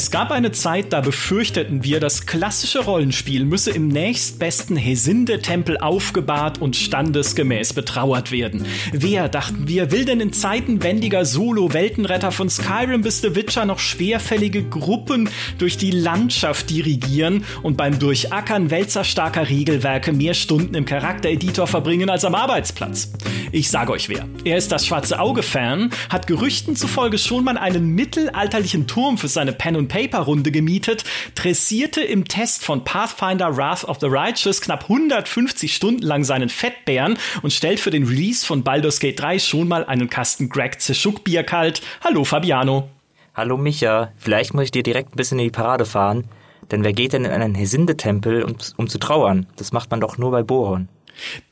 Es gab eine Zeit, da befürchteten wir, das klassische Rollenspiel müsse im nächstbesten Hesinde-Tempel aufgebahrt und standesgemäß betrauert werden. Wer, dachten wir, will denn in Zeiten wendiger Solo-Weltenretter von Skyrim bis The Witcher noch schwerfällige Gruppen durch die Landschaft dirigieren und beim Durchackern wälzerstarker Regelwerke mehr Stunden im Charaktereditor verbringen als am Arbeitsplatz? Ich sage euch wer. Er ist das Schwarze Auge-Fan, hat Gerüchten zufolge schon mal einen mittelalterlichen Turm für seine Pen-and-Paper-Runde gemietet, dressierte im Test von Pathfinder Wrath of the Righteous knapp 150 Stunden lang seinen Fettbären und stellt für den Release von Baldur's Gate 3 schon mal einen Kasten Greg Zeschuk Bier kalt. Hallo Fabiano. Hallo Micha, vielleicht muss ich dir direkt ein bisschen in die Parade fahren, denn wer geht denn in einen Hesinde-Tempel, um, um zu trauern? Das macht man doch nur bei Boron.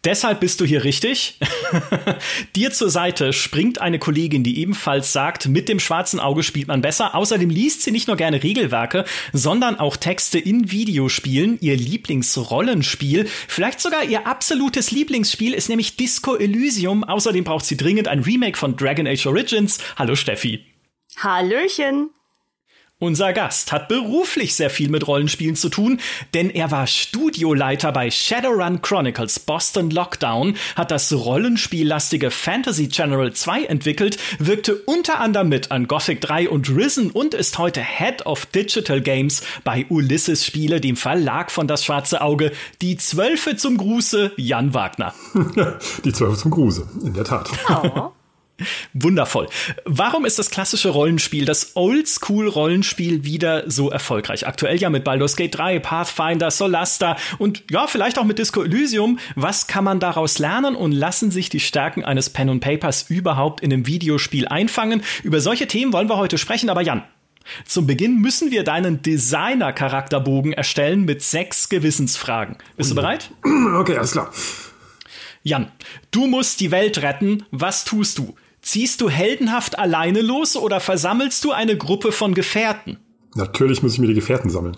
Deshalb bist du hier richtig. Dir zur Seite springt eine Kollegin, die ebenfalls sagt, mit dem schwarzen Auge spielt man besser. Außerdem liest sie nicht nur gerne Regelwerke, sondern auch Texte in Videospielen. Ihr Lieblingsrollenspiel, vielleicht sogar ihr absolutes Lieblingsspiel ist nämlich Disco Elysium. Außerdem braucht sie dringend ein Remake von Dragon Age Origins. Hallo Steffi. Hallöchen. Unser Gast hat beruflich sehr viel mit Rollenspielen zu tun, denn er war Studioleiter bei Shadowrun Chronicles Boston Lockdown, hat das rollenspiellastige Fantasy General 2 entwickelt, wirkte unter anderem mit an Gothic 3 und Risen und ist heute Head of Digital Games bei Ulysses Spiele, dem Verlag von Das Schwarze Auge. Die Zwölfe zum Gruße, Jan Wagner. Die Zwölfe zum Gruße, in der Tat. Oh. Wundervoll. Warum ist das klassische Rollenspiel, das Oldschool-Rollenspiel wieder so erfolgreich? Aktuell ja mit Baldur's Gate 3, Pathfinder, Solasta und ja, vielleicht auch mit Disco Elysium. Was kann man daraus lernen und lassen sich die Stärken eines Pen and Papers überhaupt in einem Videospiel einfangen? Über solche Themen wollen wir heute sprechen, aber Jan, zum Beginn müssen wir deinen Designer-Charakterbogen erstellen mit sechs Gewissensfragen. Bist du bereit? Okay, alles klar. Jan, du musst die Welt retten. Was tust du? Ziehst du heldenhaft alleine los oder versammelst du eine Gruppe von Gefährten? Natürlich muss ich mir die Gefährten sammeln.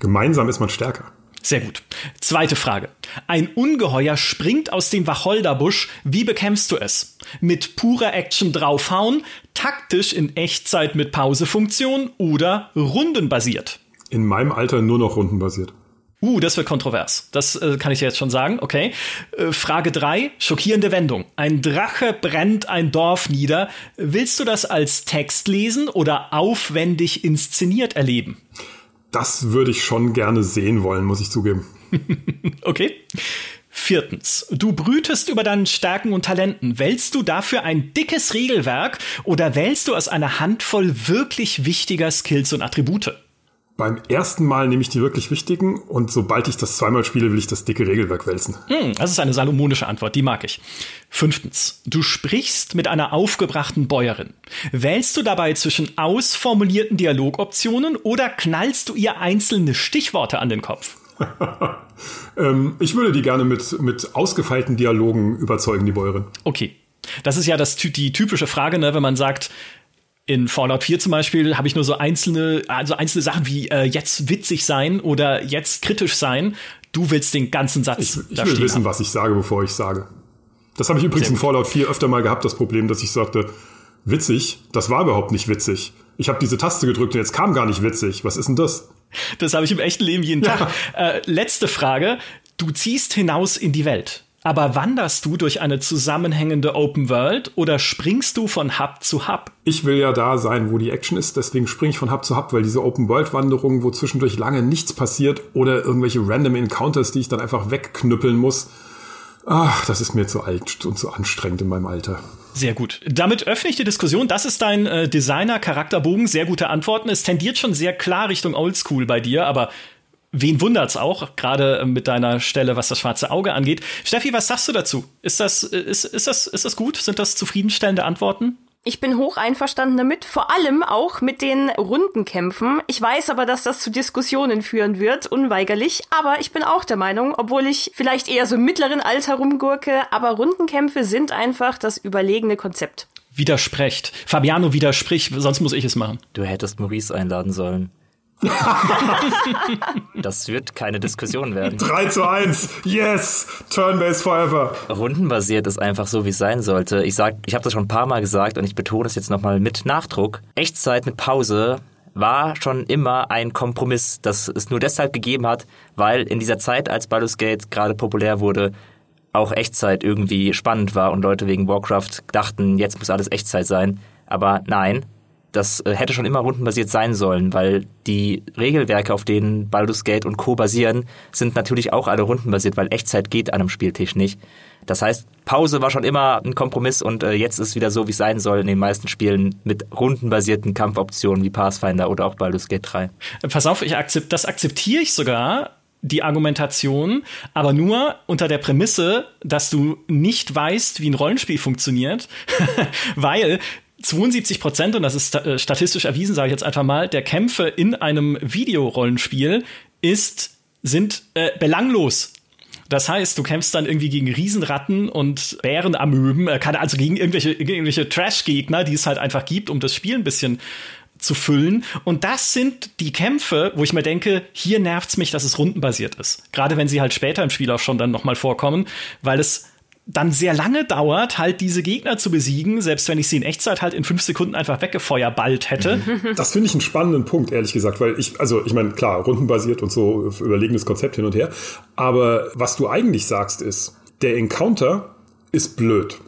Gemeinsam ist man stärker. Sehr gut. Zweite Frage. Ein Ungeheuer springt aus dem Wacholderbusch. Wie bekämpfst du es? Mit purer Action draufhauen, taktisch in Echtzeit mit Pausefunktion oder rundenbasiert? In meinem Alter nur noch rundenbasiert. Uh, das wird kontrovers. Das äh, kann ich jetzt schon sagen. Okay. Äh, Frage 3, schockierende Wendung. Ein Drache brennt ein Dorf nieder. Willst du das als Text lesen oder aufwendig inszeniert erleben? Das würde ich schon gerne sehen wollen, muss ich zugeben. okay. Viertens, du brütest über deinen Stärken und Talenten. Wählst du dafür ein dickes Regelwerk oder wählst du aus einer Handvoll wirklich wichtiger Skills und Attribute? Beim ersten Mal nehme ich die wirklich wichtigen und sobald ich das zweimal spiele, will ich das dicke Regelwerk wälzen. Hm, das ist eine salomonische Antwort, die mag ich. Fünftens, du sprichst mit einer aufgebrachten Bäuerin. Wählst du dabei zwischen ausformulierten Dialogoptionen oder knallst du ihr einzelne Stichworte an den Kopf? ähm, ich würde die gerne mit, mit ausgefeilten Dialogen überzeugen, die Bäuerin. Okay. Das ist ja das, die typische Frage, ne, wenn man sagt, in Fallout 4 zum Beispiel habe ich nur so einzelne, also einzelne Sachen wie äh, jetzt witzig sein oder jetzt kritisch sein. Du willst den ganzen Satz. Ich, ich will wissen, haben. was ich sage, bevor ich sage. Das habe ich übrigens in Fallout 4 öfter mal gehabt, das Problem, dass ich sagte, witzig, das war überhaupt nicht witzig. Ich habe diese Taste gedrückt und jetzt kam gar nicht witzig. Was ist denn das? Das habe ich im echten Leben jeden ja. Tag. Äh, letzte Frage. Du ziehst hinaus in die Welt. Aber wanderst du durch eine zusammenhängende Open World oder springst du von Hub zu Hub? Ich will ja da sein, wo die Action ist, deswegen springe ich von Hub zu Hub, weil diese Open World Wanderungen, wo zwischendurch lange nichts passiert oder irgendwelche random Encounters, die ich dann einfach wegknüppeln muss, ach, das ist mir zu alt und zu anstrengend in meinem Alter. Sehr gut. Damit öffne ich die Diskussion. Das ist dein äh, Designer-Charakterbogen. Sehr gute Antworten. Es tendiert schon sehr klar Richtung Oldschool bei dir, aber wen wundert's auch, gerade mit deiner Stelle, was das schwarze Auge angeht. Steffi, was sagst du dazu? Ist das, ist, ist das, ist das gut? Sind das zufriedenstellende Antworten? Ich bin hoch einverstanden damit, vor allem auch mit den Rundenkämpfen. Ich weiß aber, dass das zu Diskussionen führen wird, unweigerlich. Aber ich bin auch der Meinung, obwohl ich vielleicht eher so im mittleren Alter rumgurke, aber Rundenkämpfe sind einfach das überlegene Konzept. Widersprecht. Fabiano widerspricht, sonst muss ich es machen. Du hättest Maurice einladen sollen. das wird keine Diskussion werden. 3 zu 1. Yes. Turn-based forever. Rundenbasiert ist einfach so, wie es sein sollte. Ich sag, ich habe das schon ein paar Mal gesagt und ich betone es jetzt nochmal mit Nachdruck. Echtzeit mit Pause war schon immer ein Kompromiss, das es nur deshalb gegeben hat, weil in dieser Zeit, als Baldur's Gate gerade populär wurde, auch Echtzeit irgendwie spannend war und Leute wegen Warcraft dachten, jetzt muss alles Echtzeit sein. Aber nein, das äh, hätte schon immer rundenbasiert sein sollen, weil die Regelwerke, auf denen Baldur's Gate und Co. basieren, sind natürlich auch alle rundenbasiert, weil Echtzeit geht an einem Spieltisch nicht. Das heißt, Pause war schon immer ein Kompromiss und äh, jetzt ist wieder so, wie es sein soll in den meisten Spielen mit rundenbasierten Kampfoptionen wie Pathfinder oder auch Baldur's Gate 3. Pass auf, ich akzept, das akzeptiere ich sogar, die Argumentation, aber nur unter der Prämisse, dass du nicht weißt, wie ein Rollenspiel funktioniert, weil 72 Prozent, und das ist äh, statistisch erwiesen, sage ich jetzt einfach mal, der Kämpfe in einem Videorollenspiel ist, sind äh, belanglos. Das heißt, du kämpfst dann irgendwie gegen Riesenratten und Bärenamöben, äh, also gegen irgendwelche, irgendwelche Trash-Gegner, die es halt einfach gibt, um das Spiel ein bisschen zu füllen. Und das sind die Kämpfe, wo ich mir denke, hier nervt's mich, dass es rundenbasiert ist. Gerade wenn sie halt später im Spiel auch schon dann nochmal vorkommen, weil es dann sehr lange dauert, halt diese Gegner zu besiegen, selbst wenn ich sie in Echtzeit halt in fünf Sekunden einfach weggefeuerbalt hätte. Das finde ich einen spannenden Punkt, ehrlich gesagt, weil ich, also ich meine, klar, rundenbasiert und so, überlegenes Konzept hin und her. Aber was du eigentlich sagst ist, der Encounter ist blöd.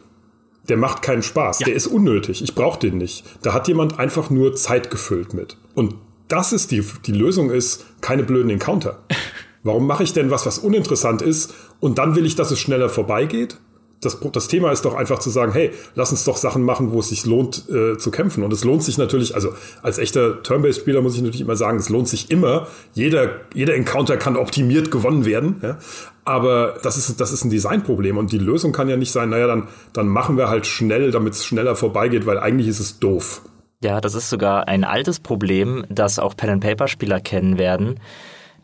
Der macht keinen Spaß. Ja. Der ist unnötig. Ich brauche den nicht. Da hat jemand einfach nur Zeit gefüllt mit. Und das ist die, die Lösung ist, keine blöden Encounter. Warum mache ich denn was, was uninteressant ist und dann will ich, dass es schneller vorbeigeht? Das, das Thema ist doch einfach zu sagen, hey, lass uns doch Sachen machen, wo es sich lohnt äh, zu kämpfen. Und es lohnt sich natürlich, also als echter Turn-Based-Spieler muss ich natürlich immer sagen, es lohnt sich immer. Jeder, jeder Encounter kann optimiert gewonnen werden. Ja? Aber das ist, das ist ein Designproblem. Und die Lösung kann ja nicht sein, naja, dann, dann machen wir halt schnell, damit es schneller vorbeigeht, weil eigentlich ist es doof. Ja, das ist sogar ein altes Problem, das auch Pen-and-Paper-Spieler kennen werden.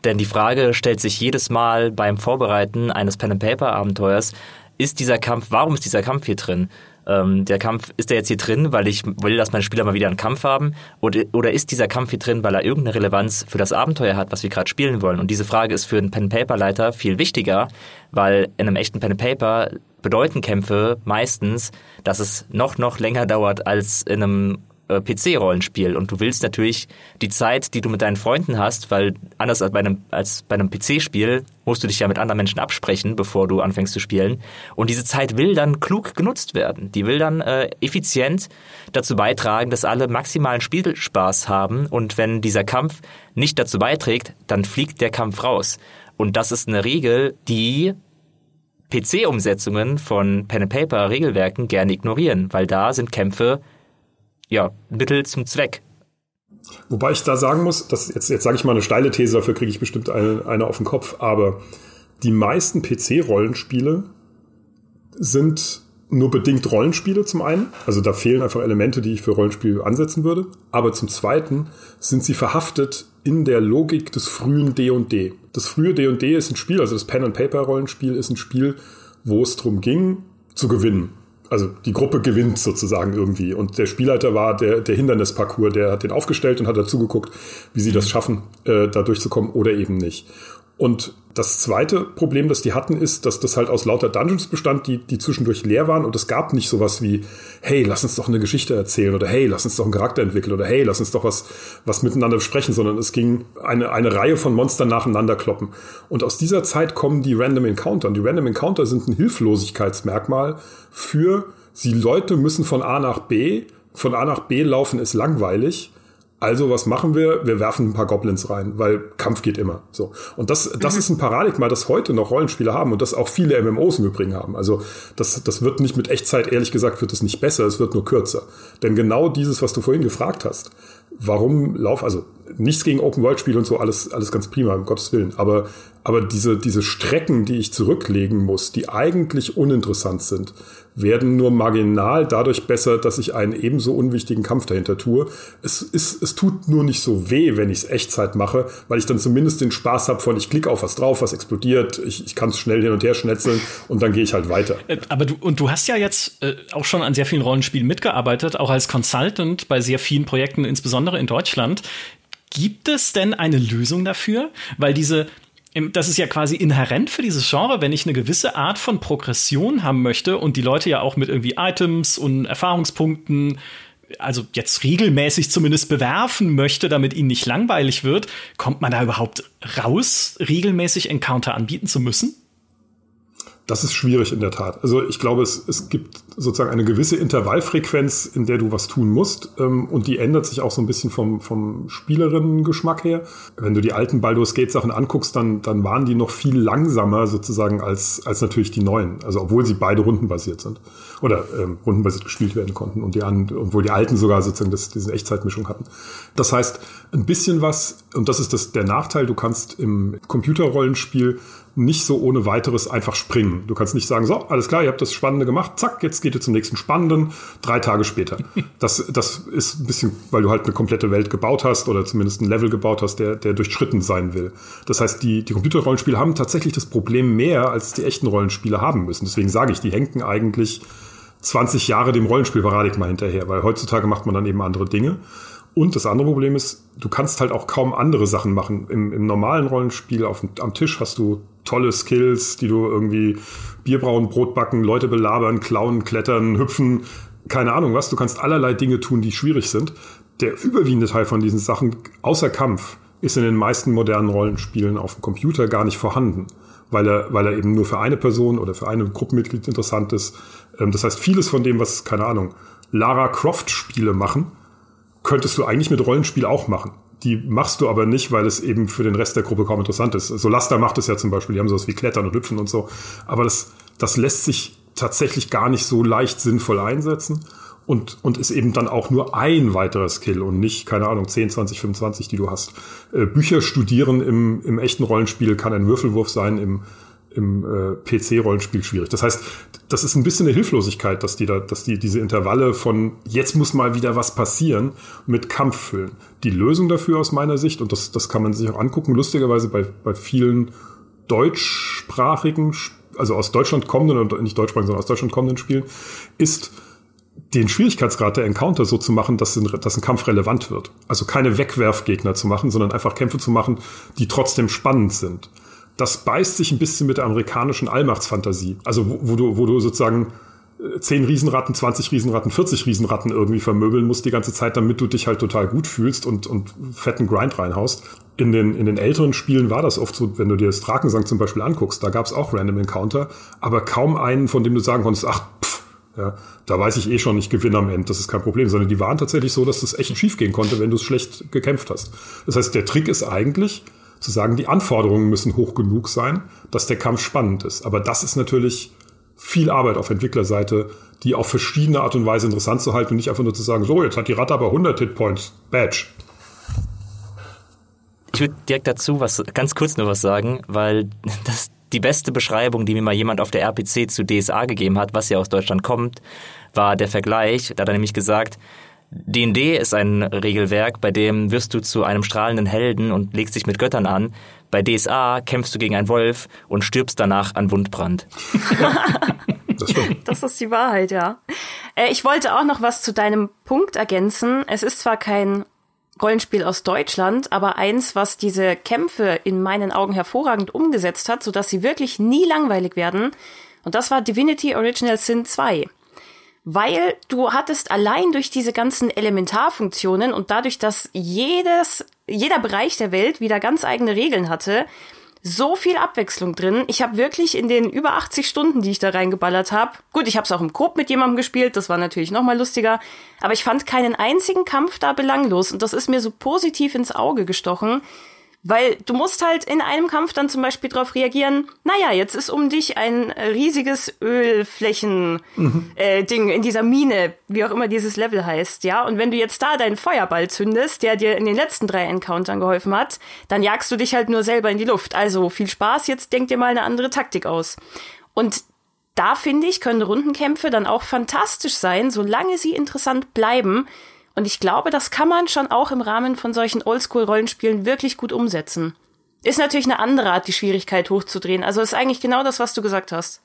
Denn die Frage stellt sich jedes Mal beim Vorbereiten eines Pen-and-Paper-Abenteuers, ist dieser Kampf, warum ist dieser Kampf hier drin? Ähm, der Kampf, ist der jetzt hier drin, weil ich will, dass meine Spieler mal wieder einen Kampf haben? Oder, oder ist dieser Kampf hier drin, weil er irgendeine Relevanz für das Abenteuer hat, was wir gerade spielen wollen? Und diese Frage ist für einen Pen-Paper-Leiter viel wichtiger, weil in einem echten Pen-Paper bedeuten Kämpfe meistens, dass es noch, noch länger dauert als in einem äh, PC-Rollenspiel und du willst natürlich die Zeit, die du mit deinen Freunden hast, weil anders als bei einem, als bei einem PC-Spiel musst du dich ja mit anderen Menschen absprechen, bevor du anfängst zu spielen. Und diese Zeit will dann klug genutzt werden. Die will dann äh, effizient dazu beitragen, dass alle maximalen Spielspaß haben. Und wenn dieser Kampf nicht dazu beiträgt, dann fliegt der Kampf raus. Und das ist eine Regel, die PC-Umsetzungen von Pen and Paper Regelwerken gerne ignorieren, weil da sind Kämpfe ja, Mittel zum Zweck. Wobei ich da sagen muss, dass jetzt, jetzt sage ich mal eine steile These, dafür kriege ich bestimmt eine, eine auf den Kopf, aber die meisten PC-Rollenspiele sind nur bedingt Rollenspiele zum einen. Also da fehlen einfach Elemente, die ich für Rollenspiele ansetzen würde. Aber zum zweiten sind sie verhaftet in der Logik des frühen D&D. Das frühe D&D ist ein Spiel, also das Pen-and-Paper-Rollenspiel ist ein Spiel, wo es darum ging, zu gewinnen also die Gruppe gewinnt sozusagen irgendwie. Und der Spielleiter war der, der Hindernisparcours, der hat den aufgestellt und hat dazu geguckt, wie sie das schaffen, äh, da durchzukommen oder eben nicht. Und das zweite Problem, das die hatten, ist, dass das halt aus lauter Dungeons bestand, die, die zwischendurch leer waren und es gab nicht sowas wie, hey, lass uns doch eine Geschichte erzählen oder hey, lass uns doch einen Charakter entwickeln oder hey, lass uns doch was, was miteinander besprechen, sondern es ging eine, eine Reihe von Monstern nacheinander kloppen. Und aus dieser Zeit kommen die Random Encounter. Und die Random Encounter sind ein Hilflosigkeitsmerkmal für, sie Leute müssen von A nach B, von A nach B laufen ist langweilig also was machen wir? Wir werfen ein paar Goblins rein, weil Kampf geht immer. So und das, das mhm. ist ein Paradigma, das heute noch Rollenspiele haben und das auch viele MMOs im Übrigen haben. Also das, das wird nicht mit Echtzeit ehrlich gesagt wird es nicht besser, es wird nur kürzer. Denn genau dieses, was du vorhin gefragt hast, warum lauf also nichts gegen Open World Spiele und so alles alles ganz prima um Gottes willen, aber aber diese diese Strecken, die ich zurücklegen muss, die eigentlich uninteressant sind, werden nur marginal dadurch besser, dass ich einen ebenso unwichtigen Kampf dahinter tue. Es, ist, es tut nur nicht so weh, wenn ich es Echtzeit mache, weil ich dann zumindest den Spaß habe von, ich klicke auf was drauf, was explodiert, ich, ich kann es schnell hin und her schnetzeln und dann gehe ich halt weiter. Äh, aber du, und du hast ja jetzt äh, auch schon an sehr vielen Rollenspielen mitgearbeitet, auch als Consultant bei sehr vielen Projekten, insbesondere in Deutschland. Gibt es denn eine Lösung dafür? Weil diese das ist ja quasi inhärent für dieses Genre, wenn ich eine gewisse Art von Progression haben möchte und die Leute ja auch mit irgendwie Items und Erfahrungspunkten also jetzt regelmäßig zumindest bewerfen möchte, damit ihnen nicht langweilig wird, kommt man da überhaupt raus, regelmäßig Encounter anbieten zu müssen? Das ist schwierig in der Tat. Also ich glaube, es, es gibt sozusagen eine gewisse Intervallfrequenz, in der du was tun musst. Ähm, und die ändert sich auch so ein bisschen vom, vom Spielerinnen-Geschmack her. Wenn du die alten Baldur's Gate-Sachen anguckst, dann, dann waren die noch viel langsamer sozusagen als, als natürlich die neuen. Also obwohl sie beide rundenbasiert sind. Oder ähm, rundenbasiert gespielt werden konnten. Und die an, obwohl die alten sogar sozusagen das, diese Echtzeitmischung hatten. Das heißt, ein bisschen was, und das ist das, der Nachteil, du kannst im Computerrollenspiel nicht so ohne weiteres einfach springen. Du kannst nicht sagen, so, alles klar, ihr habt das Spannende gemacht, zack, jetzt geht ihr zum nächsten Spannenden, drei Tage später. Das, das ist ein bisschen, weil du halt eine komplette Welt gebaut hast oder zumindest ein Level gebaut hast, der, der durchschritten sein will. Das heißt, die, die Computerrollenspiele haben tatsächlich das Problem mehr, als die echten Rollenspiele haben müssen. Deswegen sage ich, die henken eigentlich 20 Jahre dem Rollenspielparadigma hinterher, weil heutzutage macht man dann eben andere Dinge. Und das andere Problem ist, du kannst halt auch kaum andere Sachen machen. Im, im normalen Rollenspiel auf, am Tisch hast du tolle Skills, die du irgendwie Bier brauen, Brot backen, Leute belabern, klauen, klettern, hüpfen, keine Ahnung was. Du kannst allerlei Dinge tun, die schwierig sind. Der überwiegende Teil von diesen Sachen, außer Kampf, ist in den meisten modernen Rollenspielen auf dem Computer gar nicht vorhanden, weil er, weil er eben nur für eine Person oder für eine Gruppenmitglied interessant ist. Ähm, das heißt, vieles von dem, was, keine Ahnung, Lara Croft Spiele machen, könntest du eigentlich mit Rollenspiel auch machen. Die machst du aber nicht, weil es eben für den Rest der Gruppe kaum interessant ist. So Laster macht es ja zum Beispiel, die haben sowas wie Klettern und Hüpfen und so. Aber das, das lässt sich tatsächlich gar nicht so leicht sinnvoll einsetzen und, und ist eben dann auch nur ein weiterer Skill und nicht, keine Ahnung, 10, 20, 25, die du hast. Äh, Bücher studieren im, im echten Rollenspiel kann ein Würfelwurf sein, im, im äh, PC-Rollenspiel schwierig. Das heißt, das ist ein bisschen eine Hilflosigkeit, dass die da, dass die diese Intervalle von jetzt muss mal wieder was passieren mit Kampf füllen. Die Lösung dafür aus meiner Sicht, und das, das kann man sich auch angucken, lustigerweise bei, bei vielen deutschsprachigen, also aus Deutschland kommenden nicht deutschsprachigen, sondern aus Deutschland kommenden Spielen, ist den Schwierigkeitsgrad der Encounter so zu machen, dass ein, dass ein Kampf relevant wird. Also keine Wegwerfgegner zu machen, sondern einfach Kämpfe zu machen, die trotzdem spannend sind das beißt sich ein bisschen mit der amerikanischen Allmachtsfantasie. Also wo, wo du, wo du sozusagen 10 äh, Riesenratten, 20 Riesenratten, 40 Riesenratten irgendwie vermöbeln musst die ganze Zeit, damit du dich halt total gut fühlst und, und fetten Grind reinhaust. In den, in den älteren Spielen war das oft so, wenn du dir das Drakensang zum Beispiel anguckst, da gab es auch Random Encounter, aber kaum einen, von dem du sagen konntest, ach, pff, ja, da weiß ich eh schon, ich gewinne am Ende, das ist kein Problem, sondern die waren tatsächlich so, dass das echt schief gehen konnte, wenn du es schlecht gekämpft hast. Das heißt, der Trick ist eigentlich, zu sagen, die Anforderungen müssen hoch genug sein, dass der Kampf spannend ist. Aber das ist natürlich viel Arbeit auf Entwicklerseite, die auf verschiedene Art und Weise interessant zu halten und nicht einfach nur zu sagen, so, jetzt hat die Ratte aber 100 Hitpoints, Badge. Ich würde direkt dazu was, ganz kurz nur was sagen, weil das die beste Beschreibung, die mir mal jemand auf der RPC zu DSA gegeben hat, was ja aus Deutschland kommt, war der Vergleich. Da hat er nämlich gesagt, D&D ist ein Regelwerk, bei dem wirst du zu einem strahlenden Helden und legst dich mit Göttern an. Bei DSA kämpfst du gegen einen Wolf und stirbst danach an Wundbrand. das, das ist die Wahrheit, ja. Äh, ich wollte auch noch was zu deinem Punkt ergänzen. Es ist zwar kein Rollenspiel aus Deutschland, aber eins, was diese Kämpfe in meinen Augen hervorragend umgesetzt hat, sodass sie wirklich nie langweilig werden. Und das war Divinity Original Sin 2 weil du hattest allein durch diese ganzen Elementarfunktionen und dadurch, dass jedes, jeder Bereich der Welt wieder ganz eigene Regeln hatte, so viel Abwechslung drin. Ich habe wirklich in den über 80 Stunden, die ich da reingeballert habe, gut, ich habe es auch im Coop mit jemandem gespielt, das war natürlich noch mal lustiger, aber ich fand keinen einzigen Kampf da belanglos und das ist mir so positiv ins Auge gestochen, weil du musst halt in einem Kampf dann zum Beispiel darauf reagieren, naja, jetzt ist um dich ein riesiges Ölflächen-Ding mhm. äh, in dieser Mine, wie auch immer dieses Level heißt, ja. Und wenn du jetzt da deinen Feuerball zündest, der dir in den letzten drei Encountern geholfen hat, dann jagst du dich halt nur selber in die Luft. Also viel Spaß, jetzt denk dir mal eine andere Taktik aus. Und da finde ich, können Rundenkämpfe dann auch fantastisch sein, solange sie interessant bleiben und ich glaube, das kann man schon auch im Rahmen von solchen Oldschool-Rollenspielen wirklich gut umsetzen. Ist natürlich eine andere Art, die Schwierigkeit hochzudrehen. Also ist eigentlich genau das, was du gesagt hast.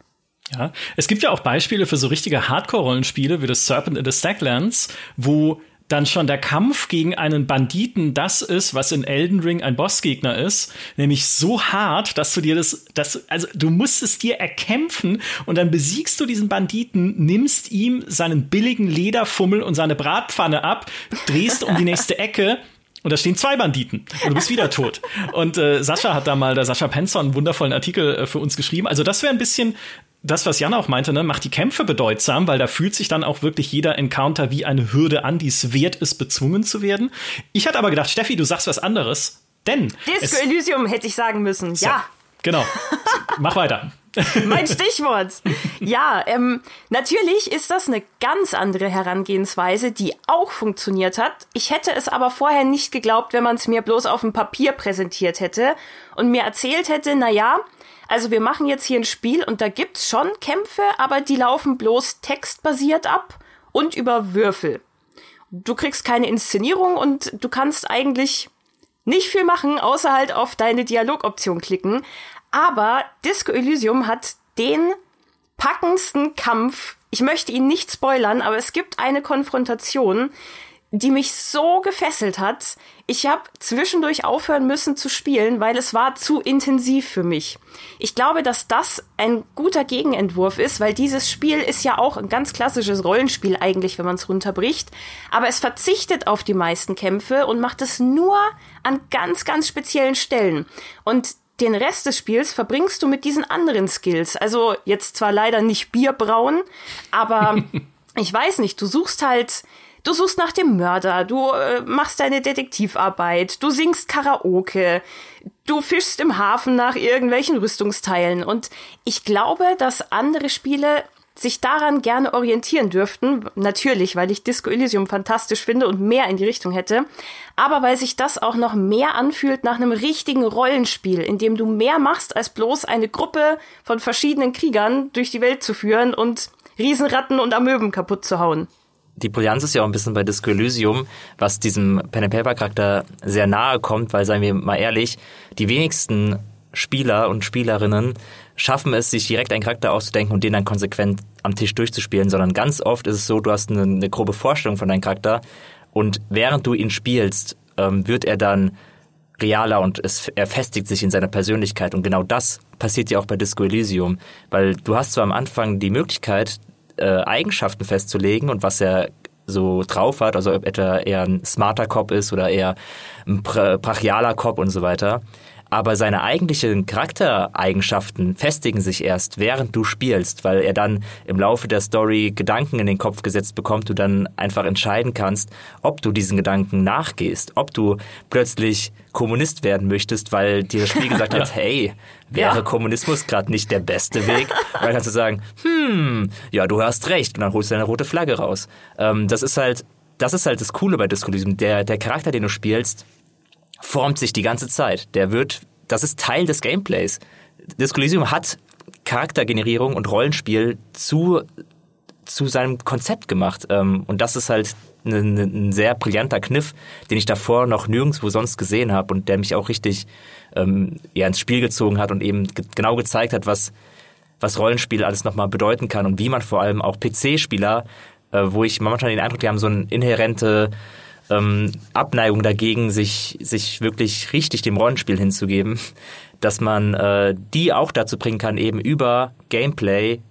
Ja, es gibt ja auch Beispiele für so richtige Hardcore-Rollenspiele wie das Serpent in the Stacklands, wo dann schon der Kampf gegen einen Banditen das ist, was in Elden Ring ein Bossgegner ist, nämlich so hart, dass du dir das, das, also du musst es dir erkämpfen und dann besiegst du diesen Banditen, nimmst ihm seinen billigen Lederfummel und seine Bratpfanne ab, drehst um die nächste Ecke und da stehen zwei Banditen und du bist wieder tot. Und äh, Sascha hat da mal, der Sascha Penson, einen wundervollen Artikel äh, für uns geschrieben. Also das wäre ein bisschen das, was Jan auch meinte, ne, macht die Kämpfe bedeutsam, weil da fühlt sich dann auch wirklich jeder Encounter wie eine Hürde an, die es wert ist, bezwungen zu werden. Ich hatte aber gedacht, Steffi, du sagst was anderes, denn Disco Elysium hätte ich sagen müssen. Ja. ja. Genau. Mach weiter. mein Stichwort. Ja, ähm, natürlich ist das eine ganz andere Herangehensweise, die auch funktioniert hat. Ich hätte es aber vorher nicht geglaubt, wenn man es mir bloß auf dem Papier präsentiert hätte und mir erzählt hätte, na ja, also wir machen jetzt hier ein Spiel und da gibt's schon Kämpfe, aber die laufen bloß textbasiert ab und über Würfel. Du kriegst keine Inszenierung und du kannst eigentlich nicht viel machen, außer halt auf deine Dialogoption klicken. Aber Disco Elysium hat den packendsten Kampf. Ich möchte ihn nicht spoilern, aber es gibt eine Konfrontation, die mich so gefesselt hat. Ich habe zwischendurch aufhören müssen zu spielen, weil es war zu intensiv für mich. Ich glaube, dass das ein guter Gegenentwurf ist, weil dieses Spiel ist ja auch ein ganz klassisches Rollenspiel eigentlich, wenn man es runterbricht. Aber es verzichtet auf die meisten Kämpfe und macht es nur an ganz, ganz speziellen Stellen. Und den Rest des Spiels verbringst du mit diesen anderen Skills. Also jetzt zwar leider nicht Bier brauen, aber ich weiß nicht, du suchst halt Du suchst nach dem Mörder, du äh, machst deine Detektivarbeit, du singst Karaoke, du fischst im Hafen nach irgendwelchen Rüstungsteilen. Und ich glaube, dass andere Spiele sich daran gerne orientieren dürften. Natürlich, weil ich Disco Elysium fantastisch finde und mehr in die Richtung hätte. Aber weil sich das auch noch mehr anfühlt nach einem richtigen Rollenspiel, in dem du mehr machst, als bloß eine Gruppe von verschiedenen Kriegern durch die Welt zu führen und Riesenratten und Amöben kaputt zu hauen die Brillanz ist ja auch ein bisschen bei Disco Elysium, was diesem Pen and Paper Charakter sehr nahe kommt, weil seien wir mal ehrlich, die wenigsten Spieler und Spielerinnen schaffen es, sich direkt einen Charakter auszudenken und den dann konsequent am Tisch durchzuspielen, sondern ganz oft ist es so, du hast eine, eine grobe Vorstellung von deinem Charakter und während du ihn spielst, ähm, wird er dann realer und es, er festigt sich in seiner Persönlichkeit und genau das passiert ja auch bei Disco Elysium, weil du hast zwar am Anfang die Möglichkeit, äh, Eigenschaften festzulegen und was er so drauf hat, also ob etwa eher ein smarter Cop ist oder eher ein brachialer Cop und so weiter aber seine eigentlichen Charaktereigenschaften festigen sich erst, während du spielst, weil er dann im Laufe der Story Gedanken in den Kopf gesetzt bekommt, du dann einfach entscheiden kannst, ob du diesen Gedanken nachgehst, ob du plötzlich Kommunist werden möchtest, weil dir das Spiel gesagt hat, hey, wäre ja. Kommunismus gerade nicht der beste Weg? Und dann kannst du sagen, hm, ja, du hast recht, und dann holst du deine rote Flagge raus. Ähm, das ist halt, das ist halt das Coole bei Discolism. Der, der Charakter, den du spielst, formt sich die ganze Zeit. Der wird, das ist Teil des Gameplays. Das Coliseum hat Charaktergenerierung und Rollenspiel zu, zu seinem Konzept gemacht. Ähm, und das ist halt ein, ein sehr brillanter Kniff, den ich davor noch nirgendwo sonst gesehen habe und der mich auch richtig ähm, ja, ins Spiel gezogen hat und eben genau gezeigt hat, was, was Rollenspiel alles nochmal bedeuten kann und wie man vor allem auch PC-Spieler, äh, wo ich manchmal den Eindruck, die haben so eine inhärente ähm, Abneigung dagegen, sich, sich wirklich richtig dem Rollenspiel hinzugeben, dass man äh, die auch dazu bringen kann, eben über Gameplay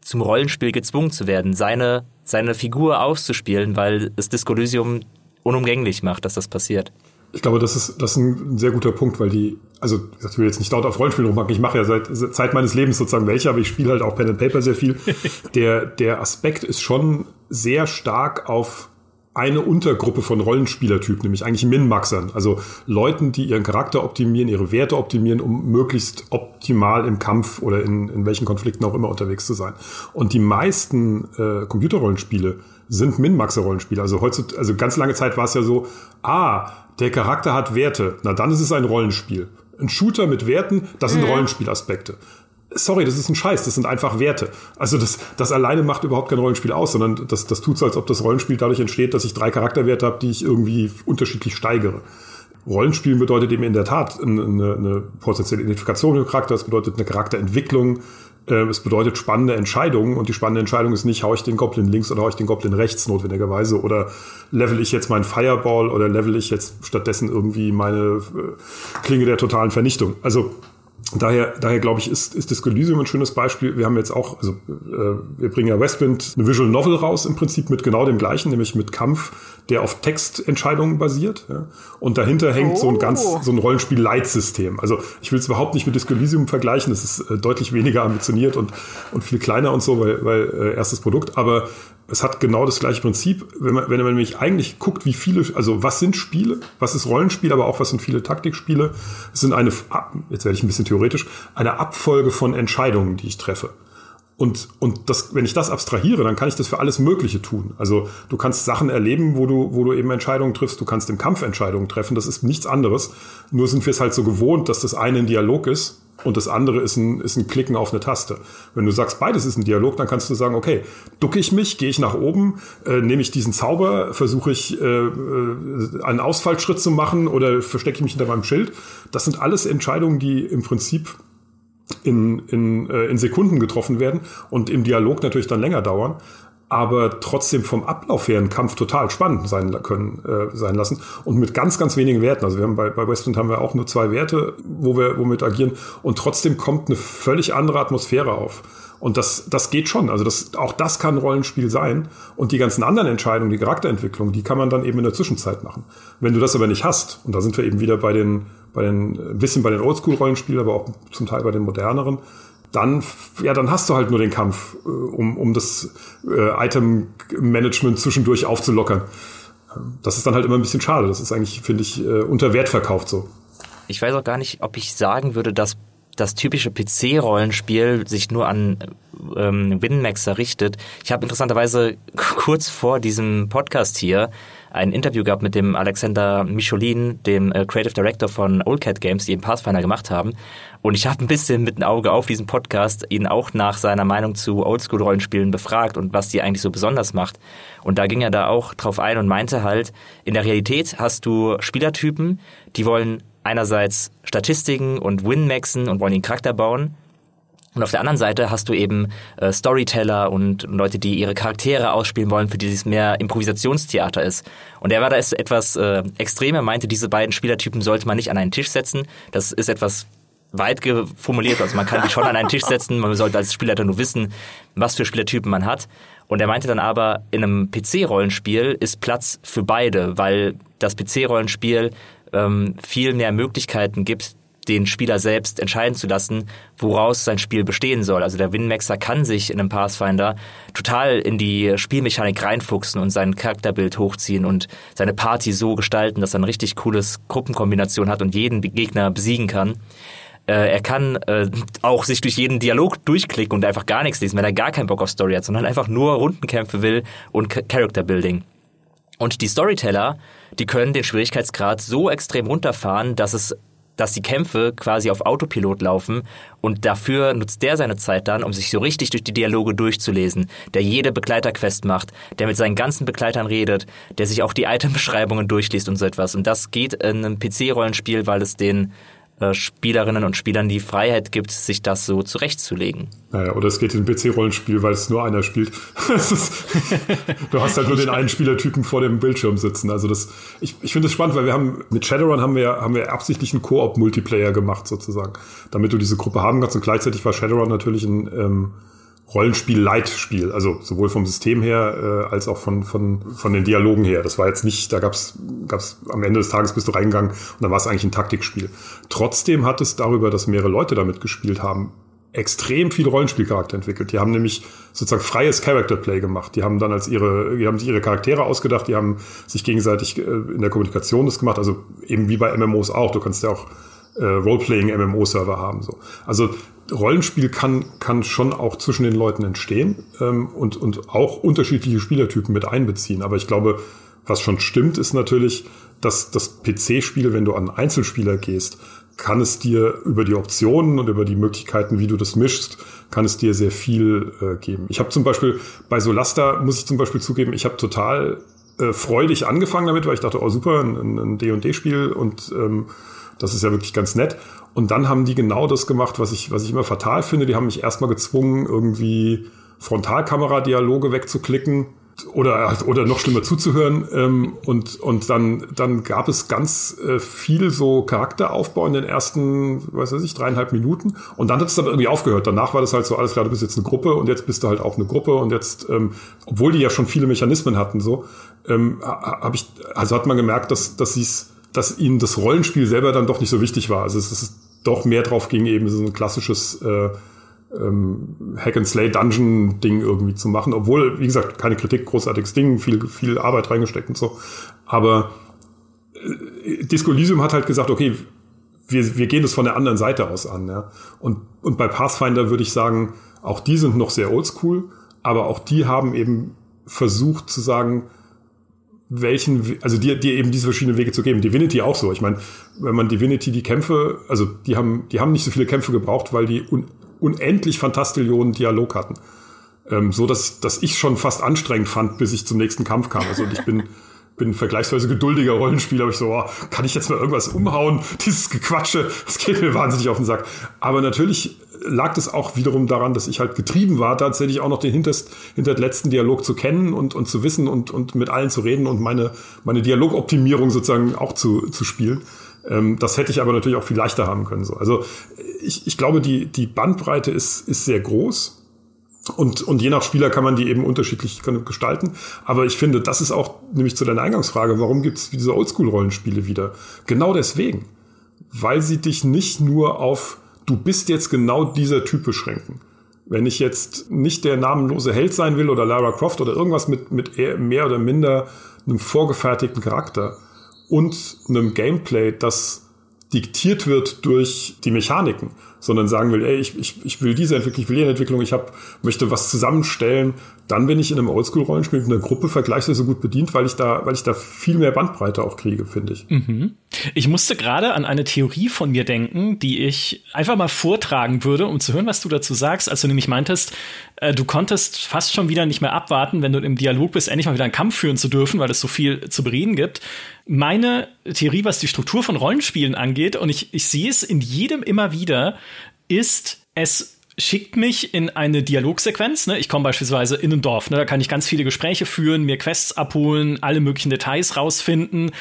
zum Rollenspiel gezwungen zu werden, seine, seine Figur auszuspielen, weil es Discolysium unumgänglich macht, dass das passiert. Ich glaube, das ist, das ist ein sehr guter Punkt, weil die, also ich will jetzt nicht dort auf Rollenspiel rummachen, ich mache ja seit Zeit meines Lebens sozusagen welche, aber ich spiele halt auch Pen and Paper sehr viel. der, der Aspekt ist schon sehr stark auf eine Untergruppe von Rollenspielertypen, nämlich eigentlich Min-Maxern, also Leuten, die ihren Charakter optimieren, ihre Werte optimieren, um möglichst optimal im Kampf oder in, in welchen Konflikten auch immer unterwegs zu sein. Und die meisten äh, Computerrollenspiele sind Min-Maxer-Rollenspiele. Also heutzutage, also ganz lange Zeit war es ja so, ah, der Charakter hat Werte, na dann ist es ein Rollenspiel. Ein Shooter mit Werten, das sind mhm. Rollenspielaspekte sorry, das ist ein Scheiß, das sind einfach Werte. Also das, das alleine macht überhaupt kein Rollenspiel aus, sondern das, das tut so, als ob das Rollenspiel dadurch entsteht, dass ich drei Charakterwerte habe, die ich irgendwie unterschiedlich steigere. Rollenspielen bedeutet eben in der Tat eine, eine potenzielle Identifikation mit Charakter, das bedeutet eine Charakterentwicklung, Äh, es bedeutet spannende Entscheidungen und die spannende Entscheidung ist nicht, hau ich den Goblin links oder hau ich den Goblin rechts notwendigerweise oder level ich jetzt meinen Fireball oder level ich jetzt stattdessen irgendwie meine äh, Klinge der totalen Vernichtung. Also Daher, daher glaube ich, ist, ist das Elysium ein schönes Beispiel. Wir haben jetzt auch, also äh, wir bringen ja Westwind eine Visual Novel raus, im Prinzip mit genau dem gleichen, nämlich mit Kampf, der auf Textentscheidungen basiert. Ja. Und dahinter hängt oh. so ein ganz oh. so ein Rollenspiel-Leitsystem. Also ich will es überhaupt nicht mit Disco Elysium vergleichen. Das ist äh, deutlich weniger ambitioniert und, und viel kleiner und so, weil, weil äh, erstes Produkt. Aber es hat genau das gleiche Prinzip. Wenn man, wenn man nämlich eigentlich guckt, wie viele, also was sind Spiele, was ist Rollenspiel, aber auch was sind viele Taktikspiele, es sind eine, jetzt werde ich ein bisschen theoretisch, eine Abfolge von Entscheidungen, die ich treffe. Und, und das, wenn ich das abstrahiere, dann kann ich das für alles Mögliche tun. Also du kannst Sachen erleben, wo du, wo du eben Entscheidungen triffst. Du kannst im Kampf Entscheidungen treffen. Das ist nichts anderes. Nur sind wir es halt so gewohnt, dass das eine ein Dialog ist und das andere ist ein, ist ein Klicken auf eine Taste. Wenn du sagst, beides ist ein Dialog, dann kannst du sagen, okay, ducke ich mich, gehe ich nach oben, äh, nehme ich diesen Zauber, versuche ich äh, äh, einen Ausfallschritt zu machen oder verstecke ich mich hinter meinem Schild. Das sind alles Entscheidungen, die im Prinzip in, in, äh, in Sekunden getroffen werden und im Dialog natürlich dann länger dauern aber trotzdem vom Ablauf her ein Kampf total spannend sein können äh, sein lassen und mit ganz ganz wenigen Werten. Also wir haben bei, bei Westwind haben wir auch nur zwei Werte, wo wir womit agieren und trotzdem kommt eine völlig andere Atmosphäre auf. Und das, das geht schon. Also das, auch das kann Rollenspiel sein. Und die ganzen anderen Entscheidungen, die Charakterentwicklung, die kann man dann eben in der Zwischenzeit machen. Wenn du das aber nicht hast, und da sind wir eben wieder bei den, bei den, ein bisschen bei den Oldschool-Rollenspielen, aber auch zum Teil bei den moderneren, dann, ja, dann hast du halt nur den Kampf, äh, um, um das äh, Item-Management zwischendurch aufzulockern. Das ist dann halt immer ein bisschen schade. Das ist eigentlich, finde ich, äh, unter Wert verkauft so. Ich weiß auch gar nicht, ob ich sagen würde, dass das typische PC-Rollenspiel sich nur an ähm, Winmaxer richtet. Ich habe interessanterweise kurz vor diesem Podcast hier ein Interview gehabt mit dem Alexander Micholin, dem äh, Creative Director von Old Cat Games, die eben Pathfinder gemacht haben. Und ich habe ein bisschen mit einem Auge auf diesen Podcast ihn auch nach seiner Meinung zu Oldschool-Rollenspielen befragt und was die eigentlich so besonders macht. Und da ging er da auch drauf ein und meinte halt, in der Realität hast du Spielertypen, die wollen einerseits Statistiken und Winmaxen und wollen den Charakter bauen und auf der anderen Seite hast du eben äh, Storyteller und Leute, die ihre Charaktere ausspielen wollen, für die es mehr Improvisationstheater ist. Und er war da etwas äh, extremer, meinte, diese beiden Spielertypen sollte man nicht an einen Tisch setzen. Das ist etwas weit formuliert, also man kann die schon an einen Tisch setzen, man sollte als Spielleiter nur wissen, was für Spielertypen man hat. Und er meinte dann aber, in einem PC-Rollenspiel ist Platz für beide, weil das PC-Rollenspiel ähm, viel mehr Möglichkeiten gibt, den Spieler selbst entscheiden zu lassen, woraus sein Spiel bestehen soll. Also der Winmaxer kann sich in einem Pathfinder total in die Spielmechanik reinfuchsen und sein Charakterbild hochziehen und seine Party so gestalten, dass er ein richtig cooles Gruppenkombination hat und jeden Gegner besiegen kann. Äh, er kann äh, auch sich durch jeden Dialog durchklicken und einfach gar nichts lesen, wenn er gar keinen Bock auf Story hat, sondern einfach nur Rundenkämpfe will und Character Building. Und die Storyteller, die können den Schwierigkeitsgrad so extrem runterfahren, dass es dass die Kämpfe quasi auf Autopilot laufen und dafür nutzt der seine Zeit dann, um sich so richtig durch die Dialoge durchzulesen, der jede Begleiterquest macht, der mit seinen ganzen Begleitern redet, der sich auch die Itembeschreibungen durchliest und so etwas. Und das geht in einem PC-Rollenspiel, weil es den Spielerinnen und Spielern die Freiheit gibt, sich das so zurechtzulegen. Naja, oder es geht in PC-Rollenspiel, weil es nur einer spielt. du hast halt nur den einen Spielertypen vor dem Bildschirm sitzen. Also das, ich, ich finde es spannend, weil wir haben mit Shadowrun haben wir haben wir absichtlich einen Koop-Multiplayer gemacht sozusagen, damit du diese Gruppe haben kannst. Und gleichzeitig war Shadowrun natürlich ein ähm, Rollenspiel-Light-Spiel, also sowohl vom System her äh, als auch von, von, von den Dialogen her. Das war jetzt nicht, da gab's gab's am Ende des Tages bist du reingegangen und dann war es eigentlich ein Taktikspiel. Trotzdem hat es darüber, dass mehrere Leute damit gespielt haben, extrem viel Rollenspielcharakter entwickelt. Die haben nämlich sozusagen freies Character Play gemacht. Die haben dann als ihre, die haben sich ihre Charaktere ausgedacht, die haben sich gegenseitig äh, in der Kommunikation das gemacht. Also eben wie bei MMOs auch. Du kannst ja auch äh, Roleplaying MMO-Server haben. So. Also Rollenspiel kann, kann schon auch zwischen den Leuten entstehen ähm, und, und auch unterschiedliche Spielertypen mit einbeziehen. Aber ich glaube, was schon stimmt, ist natürlich, dass das PC-Spiel, wenn du an Einzelspieler gehst, kann es dir über die Optionen und über die Möglichkeiten, wie du das mischst, kann es dir sehr viel äh, geben. Ich habe zum Beispiel bei Solasta, muss ich zum Beispiel zugeben, ich habe total äh, freudig angefangen damit, weil ich dachte, oh super, ein, ein D&D-Spiel und ähm, Das ist ja wirklich ganz nett. Und dann haben die genau das gemacht, was ich, was ich immer fatal finde. Die haben mich erstmal gezwungen, irgendwie Frontalkamera-Dialoge wegzuklicken oder oder noch schlimmer zuzuhören ähm, und und dann dann gab es ganz äh, viel so Charakteraufbau in den ersten was weiß ich dreieinhalb Minuten und dann hat es dann irgendwie aufgehört danach war das halt so alles klar du bist jetzt eine Gruppe und jetzt bist du halt auch eine Gruppe und jetzt ähm, obwohl die ja schon viele Mechanismen hatten so ähm, habe ich also hat man gemerkt dass dass sie dass ihnen das Rollenspiel selber dann doch nicht so wichtig war also es ist doch mehr drauf ging eben so ein klassisches äh, ähm, Hack and Slay Dungeon Ding irgendwie zu machen, obwohl wie gesagt keine Kritik, großartiges Ding, viel viel Arbeit reingesteckt und so. Aber äh, Disco Elysium hat halt gesagt, okay, wir, wir gehen das von der anderen Seite aus an. Ja? Und, und bei Pathfinder würde ich sagen, auch die sind noch sehr oldschool, aber auch die haben eben versucht zu sagen, welchen, also dir, dir eben diese verschiedenen Wege zu geben. Divinity auch so. Ich meine, wenn man Divinity die Kämpfe, also die haben, die haben nicht so viele Kämpfe gebraucht, weil die un, unendlich Fantastillionen Dialog hatten. Ähm, so dass, dass ich schon fast anstrengend fand, bis ich zum nächsten Kampf kam. Also ich bin, bin vergleichsweise geduldiger Rollenspieler, aber ich so, oh, kann ich jetzt mal irgendwas umhauen? Dieses Gequatsche, das geht mir wahnsinnig auf den Sack. Aber natürlich lag das auch wiederum daran, dass ich halt getrieben war, tatsächlich auch noch den hinterst, hinter letzten Dialog zu kennen und, und zu wissen und, und mit allen zu reden und meine, meine Dialogoptimierung sozusagen auch zu, zu spielen. Ähm, das hätte ich aber natürlich auch viel leichter haben können. So. Also ich, ich glaube, die, die Bandbreite ist, ist sehr groß. Und, und je nach Spieler kann man die eben unterschiedlich gestalten. Aber ich finde, das ist auch nämlich zu deiner Eingangsfrage, warum gibt es diese Oldschool-Rollenspiele wieder? Genau deswegen. Weil sie dich nicht nur auf, du bist jetzt genau dieser Typ beschränken. Wenn ich jetzt nicht der namenlose Held sein will oder Lara Croft oder irgendwas mit, mit mehr oder minder einem vorgefertigten Charakter, und einem Gameplay, das diktiert wird durch die Mechaniken, sondern sagen will, ey, ich, ich, ich will diese Entwicklung, ich will jene Entwicklung, ich hab, möchte was zusammenstellen, dann bin ich in einem Oldschool-Rollenspiel mit einer Gruppe vergleichsweise gut bedient, weil ich da, weil ich da viel mehr Bandbreite auch kriege, finde ich. Mhm. Ich musste gerade an eine Theorie von mir denken, die ich einfach mal vortragen würde, um zu hören, was du dazu sagst, als du nämlich meintest, äh, du konntest fast schon wieder nicht mehr abwarten, wenn du im Dialog bist, endlich mal wieder einen Kampf führen zu dürfen, weil es so viel zu bereden gibt. Meine Theorie, was die Struktur von Rollenspielen angeht, und ich, ich sehe es in jedem immer wieder, ist, es schickt mich in eine Dialogsequenz. Ne? Ich komme beispielsweise in ein Dorf, ne? da kann ich ganz viele Gespräche führen, mir Quests abholen, alle möglichen Details rausfinden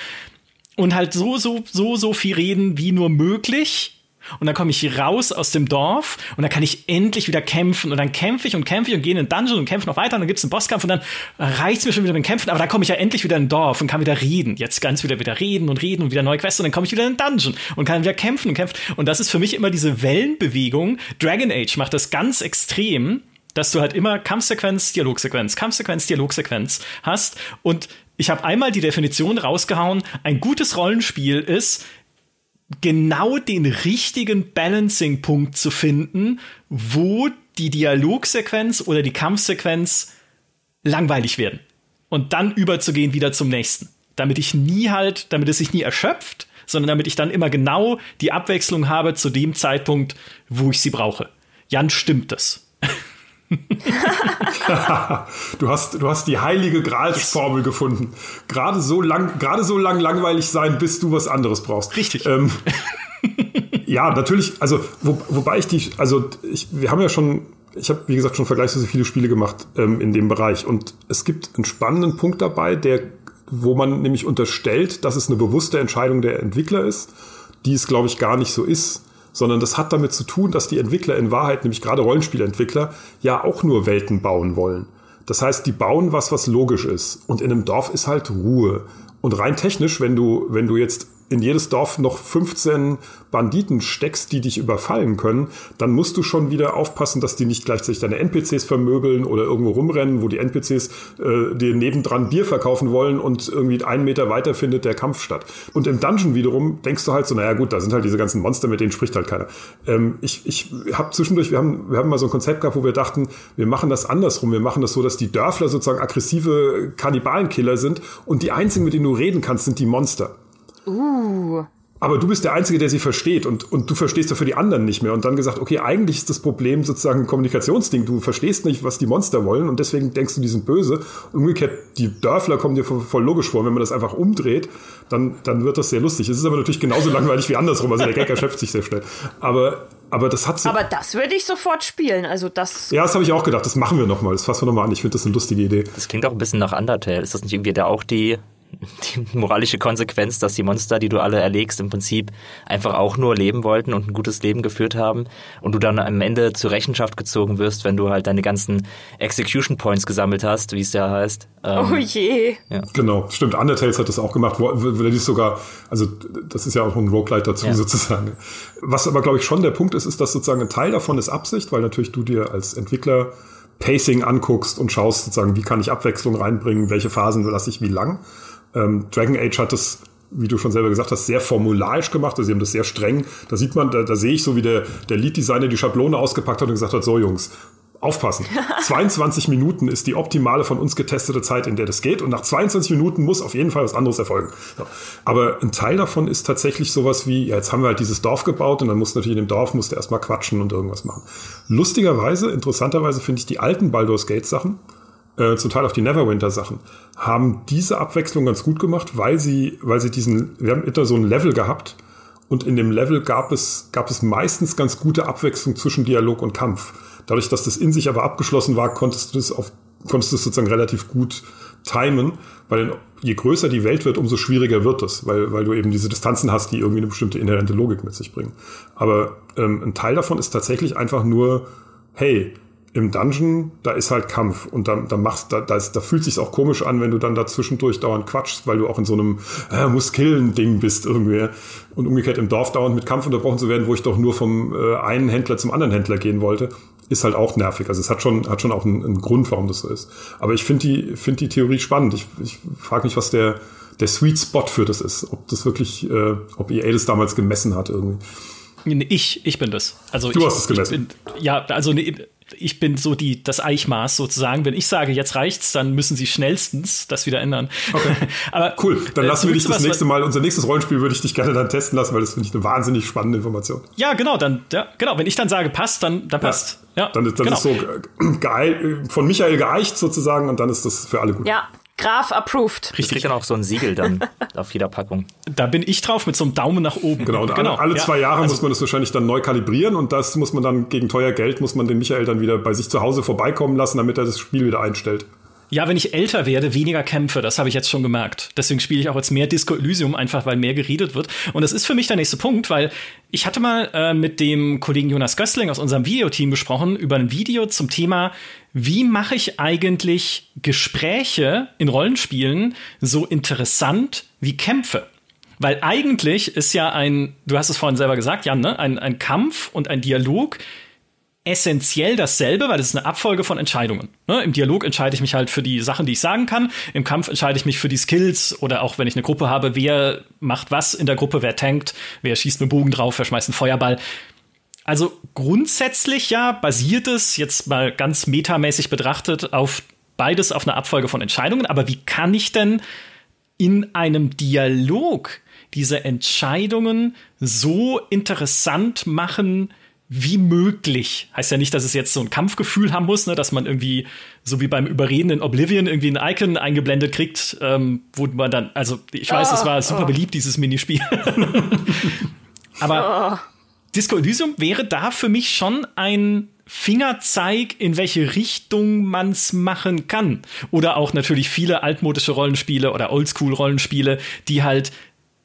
und halt so, so, so, so viel reden wie nur möglich und dann komme ich raus aus dem Dorf und dann kann ich endlich wieder kämpfen. Und dann kämpfe ich und kämpfe ich und gehe in den Dungeon und kämpfe noch weiter. Und dann gibt es einen Bosskampf und dann reicht es mir schon wieder mit dem Kämpfen. Aber dann komme ich ja endlich wieder in ein Dorf und kann wieder reden. Jetzt ganz wieder wieder reden und reden und wieder neue Quests. Und dann komme ich wieder in den Dungeon und kann wieder kämpfen und kämpfen. Und das ist für mich immer diese Wellenbewegung. Dragon Age macht das ganz extrem, dass du halt immer Kampfsequenz, Dialogsequenz, Kampfsequenz, Dialogsequenz hast. Und ich habe einmal die Definition rausgehauen, ein gutes Rollenspiel ist, genau den richtigen Balancing-Punkt zu finden, wo die Dialogsequenz oder die Kampfsequenz langweilig werden. Und dann überzugehen wieder zum nächsten. Damit ich nie halt, damit es sich nie erschöpft, sondern damit ich dann immer genau die Abwechslung habe zu dem Zeitpunkt, wo ich sie brauche. Jan, stimmt das? du hast, du hast die heilige Gralsformel yes. gefunden. Gerade so lang, gerade so lang langweilig sein, bis du was anderes brauchst. Richtig. Ähm, ja, natürlich. Also wo, wobei ich die, also ich, wir haben ja schon, ich habe wie gesagt schon vergleichsweise viele Spiele gemacht ähm, in dem Bereich und es gibt einen spannenden Punkt dabei, der, wo man nämlich unterstellt, dass es eine bewusste Entscheidung der Entwickler ist, die es glaube ich gar nicht so ist sondern das hat damit zu tun, dass die Entwickler in Wahrheit, nämlich gerade Rollenspielentwickler, ja auch nur Welten bauen wollen. Das heißt, die bauen was, was logisch ist. Und in einem Dorf ist halt Ruhe. Und rein technisch, wenn du, wenn du jetzt in jedes Dorf noch 15 Banditen steckst, die dich überfallen können, dann musst du schon wieder aufpassen, dass die nicht gleichzeitig deine NPCs vermöbeln oder irgendwo rumrennen, wo die NPCs äh, dir nebendran Bier verkaufen wollen und irgendwie einen Meter weiter findet der Kampf statt. Und im Dungeon wiederum denkst du halt so, naja gut, da sind halt diese ganzen Monster, mit denen spricht halt keiner. Ähm, ich ich habe zwischendurch, wir haben, wir haben mal so ein Konzept gehabt, wo wir dachten, wir machen das andersrum. Wir machen das so, dass die Dörfler sozusagen aggressive Kannibalenkiller sind und die einzigen, mit denen du reden kannst, sind die Monster. Uh. aber du bist der Einzige, der sie versteht und, und du verstehst dafür die anderen nicht mehr. Und dann gesagt, okay, eigentlich ist das Problem sozusagen ein Kommunikationsding. Du verstehst nicht, was die Monster wollen und deswegen denkst du, die sind böse. Umgekehrt, die Dörfler kommen dir voll logisch vor. Wenn man das einfach umdreht, dann, dann wird das sehr lustig. Es ist aber natürlich genauso langweilig wie andersrum. Also der Gag erschöpft sich sehr schnell. Aber, aber das hat so Aber das würde ich sofort spielen. Also das. Ja, das habe ich auch gedacht. Das machen wir nochmal. Das fassen wir nochmal an. Ich finde das eine lustige Idee. Das klingt auch ein bisschen nach Undertale. Ist das nicht irgendwie da auch die die moralische Konsequenz, dass die Monster, die du alle erlegst, im Prinzip einfach auch nur leben wollten und ein gutes Leben geführt haben und du dann am Ende zur Rechenschaft gezogen wirst, wenn du halt deine ganzen Execution Points gesammelt hast, wie es ja heißt. Ähm, oh je. Ja. Genau, stimmt. Undertale hat das auch gemacht, wo, wo die sogar, also das ist ja auch ein Roguelite dazu ja. sozusagen. Was aber, glaube ich, schon der Punkt ist, ist, dass sozusagen ein Teil davon ist Absicht, weil natürlich du dir als Entwickler Pacing anguckst und schaust sozusagen, wie kann ich Abwechslung reinbringen, welche Phasen lasse ich wie lang. Ähm, Dragon Age hat das wie du schon selber gesagt hast, sehr formularisch gemacht. Also sie haben das sehr streng. Da sieht man, da, da sehe ich so, wie der, der Lead-Designer die Schablone ausgepackt hat und gesagt hat, so Jungs, aufpassen. 22 Minuten ist die optimale von uns getestete Zeit, in der das geht. Und nach 22 Minuten muss auf jeden Fall was anderes erfolgen. So. Aber ein Teil davon ist tatsächlich sowas wie, ja, jetzt haben wir halt dieses Dorf gebaut und dann muss natürlich in dem Dorf musste erstmal quatschen und irgendwas machen. Lustigerweise, interessanterweise finde ich die alten Baldur's Gate Sachen, äh, zum Teil auch die Neverwinter-Sachen, haben diese Abwechslung ganz gut gemacht, weil sie, weil sie diesen, wir haben immer so ein Level gehabt und in dem Level gab es, gab es meistens ganz gute Abwechslung zwischen Dialog und Kampf. Dadurch, dass das in sich aber abgeschlossen war, konntest du das auf, konntest du das sozusagen relativ gut timen, weil je größer die Welt wird, umso schwieriger wird es, weil, weil du eben diese Distanzen hast, die irgendwie eine bestimmte inhärente Logik mit sich bringen. Aber ähm, ein Teil davon ist tatsächlich einfach nur, hey, im Dungeon, da ist halt Kampf und da, da machst da, da, ist, da fühlt sich auch komisch an, wenn du dann da zwischendurch dauernd quatschst, weil du auch in so einem äh, muss killen Ding bist irgendwie und umgekehrt im Dorf dauernd mit Kampf unterbrochen zu werden, wo ich doch nur vom äh, einen Händler zum anderen Händler gehen wollte, ist halt auch nervig. Also es hat schon hat schon auch einen, einen Grund, warum das so ist. Aber ich finde die finde die Theorie spannend. Ich, ich frage mich, was der der Sweet Spot für das ist, ob das wirklich, äh, ob EA das damals gemessen hat irgendwie. Ich, ich bin das. Also du ich, hast es gemessen. Bin, ja, also ne, ich bin so die, das Eichmaß sozusagen. Wenn ich sage, jetzt reicht's, dann müssen sie schnellstens das wieder ändern. Okay. Aber cool, dann äh, lassen wir dich das nächste Mal, unser nächstes Rollenspiel würde ich dich gerne dann testen lassen, weil das finde ich eine wahnsinnig spannende Information. Ja, genau, dann, ja, genau, wenn ich dann sage, passt, dann, dann passt. Ja, ja dann, dann genau. ist so äh, geil, von Michael geeicht sozusagen und dann ist das für alle gut. Ja, Graf approved. Richtig. Ich dann auch so ein Siegel dann auf jeder Packung. Da bin ich drauf mit so einem Daumen nach oben. Genau, und genau. alle, alle zwei Jahre also, muss man das wahrscheinlich dann neu kalibrieren und das muss man dann gegen teuer Geld, muss man den Michael dann wieder bei sich zu Hause vorbeikommen lassen, damit er das Spiel wieder einstellt. Ja, wenn ich älter werde, weniger kämpfe, das habe ich jetzt schon gemerkt. Deswegen spiele ich auch jetzt mehr Disco Elysium, einfach weil mehr geredet wird. Und das ist für mich der nächste Punkt, weil ich hatte mal äh, mit dem Kollegen Jonas Gößling aus unserem Videoteam gesprochen über ein Video zum Thema, wie mache ich eigentlich Gespräche in Rollenspielen so interessant wie Kämpfe? Weil eigentlich ist ja ein, du hast es vorhin selber gesagt, Jan, ne? ein, ein Kampf und ein Dialog essentiell dasselbe, weil es ist eine Abfolge von Entscheidungen. Ne? Im Dialog entscheide ich mich halt für die Sachen, die ich sagen kann. Im Kampf entscheide ich mich für die Skills oder auch wenn ich eine Gruppe habe, wer macht was in der Gruppe, wer tankt, wer schießt mit Bogen drauf, wer schmeißt einen Feuerball. Also grundsätzlich ja basiert es jetzt mal ganz metamäßig betrachtet auf beides auf einer Abfolge von Entscheidungen. Aber wie kann ich denn in einem Dialog diese Entscheidungen so interessant machen, wie möglich. Heißt ja nicht, dass es jetzt so ein Kampfgefühl haben muss, ne, dass man irgendwie, so wie beim Überreden in Oblivion, irgendwie ein Icon eingeblendet kriegt, ähm, wo man dann, also ich weiß, es oh, war super oh. beliebt, dieses Minispiel. Aber oh. Disco Elysium wäre da für mich schon ein Fingerzeig, in welche Richtung man's machen kann. Oder auch natürlich viele altmodische Rollenspiele oder Oldschool-Rollenspiele, die halt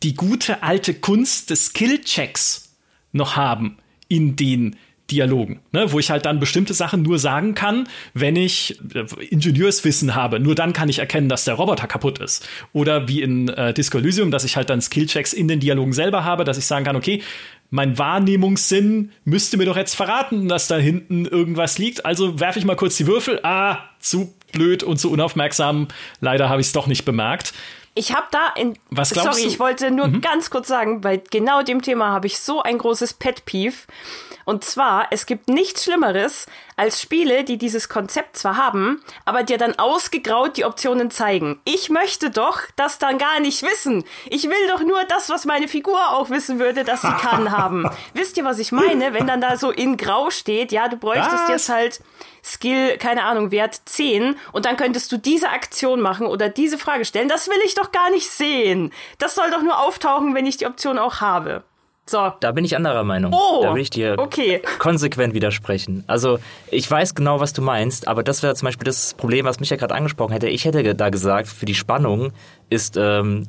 die gute alte Kunst des Skillchecks noch haben in den Dialogen, ne, wo ich halt dann bestimmte Sachen nur sagen kann, wenn ich äh, Ingenieurswissen habe. Nur dann kann ich erkennen, dass der Roboter kaputt ist. Oder wie in äh, Disco Elysium, dass ich halt dann Skillchecks in den Dialogen selber habe, dass ich sagen kann, okay, mein Wahrnehmungssinn müsste mir doch jetzt verraten, dass da hinten irgendwas liegt. Also werfe ich mal kurz die Würfel. Ah, zu blöd und zu unaufmerksam. Leider habe ich es doch nicht bemerkt. Ich habe da in. Was glaubst sorry, du? ich wollte nur mhm. ganz kurz sagen, bei genau dem Thema habe ich so ein großes Pet Peeve. Und zwar, es gibt nichts Schlimmeres als Spiele, die dieses Konzept zwar haben, aber dir dann ausgegraut die Optionen zeigen. Ich möchte doch das dann gar nicht wissen. Ich will doch nur das, was meine Figur auch wissen würde, dass sie kann haben. Wisst ihr, was ich meine? Wenn dann da so in Grau steht, ja, du bräuchtest was? jetzt halt Skill, keine Ahnung, Wert 10 und dann könntest du diese Aktion machen oder diese Frage stellen. Das will ich doch gar nicht sehen. Das soll doch nur auftauchen, wenn ich die Option auch habe. So. Da bin ich anderer Meinung. Oh, da will ich dir okay. konsequent widersprechen. Also ich weiß genau, was du meinst, aber das wäre zum Beispiel das Problem, was mich ja gerade angesprochen hätte. Ich hätte da gesagt, für die Spannung ist ähm,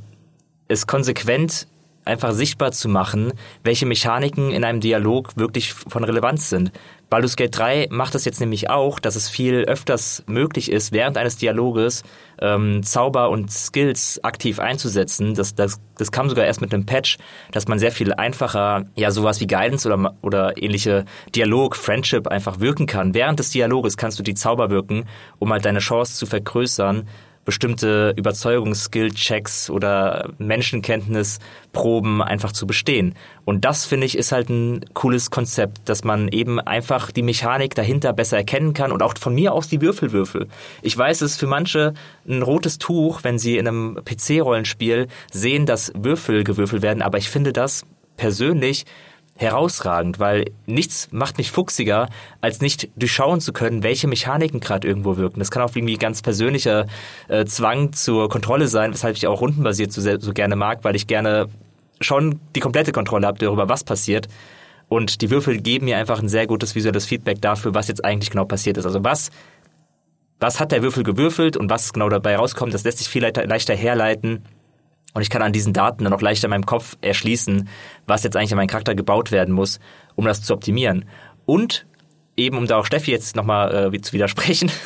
es konsequent einfach sichtbar zu machen, welche Mechaniken in einem Dialog wirklich von Relevanz sind. Baldur's Gate 3 macht es jetzt nämlich auch, dass es viel öfters möglich ist, während eines Dialoges ähm, Zauber und Skills aktiv einzusetzen. Das, das, das kam sogar erst mit einem Patch, dass man sehr viel einfacher ja sowas wie Guidance oder, oder ähnliche Dialog, Friendship einfach wirken kann. Während des Dialoges kannst du die Zauber wirken, um halt deine Chance zu vergrößern, bestimmte Überzeugungsskill-Checks oder Menschenkenntnisproben einfach zu bestehen. Und das, finde ich, ist halt ein cooles Konzept, dass man eben einfach die Mechanik dahinter besser erkennen kann und auch von mir aus die Würfelwürfel. Ich weiß, es ist für manche ein rotes Tuch, wenn sie in einem PC-Rollenspiel sehen, dass Würfel gewürfelt werden, aber ich finde das persönlich herausragend, weil nichts macht mich fuchsiger, als nicht durchschauen zu können, welche Mechaniken gerade irgendwo wirken. Das kann auch irgendwie ganz persönlicher äh, Zwang zur Kontrolle sein, weshalb ich auch rundenbasiert so, so gerne mag, weil ich gerne schon die komplette Kontrolle habe darüber, was passiert. Und die Würfel geben mir einfach ein sehr gutes visuelles Feedback dafür, was jetzt eigentlich genau passiert ist. Also was, was hat der Würfel gewürfelt und was genau dabei rauskommt, das lässt sich viel leichter herleiten und ich kann an diesen Daten dann auch leichter in meinem Kopf erschließen, was jetzt eigentlich an meinen Charakter gebaut werden muss, um das zu optimieren. Und eben, um da auch Steffi jetzt nochmal äh, zu widersprechen.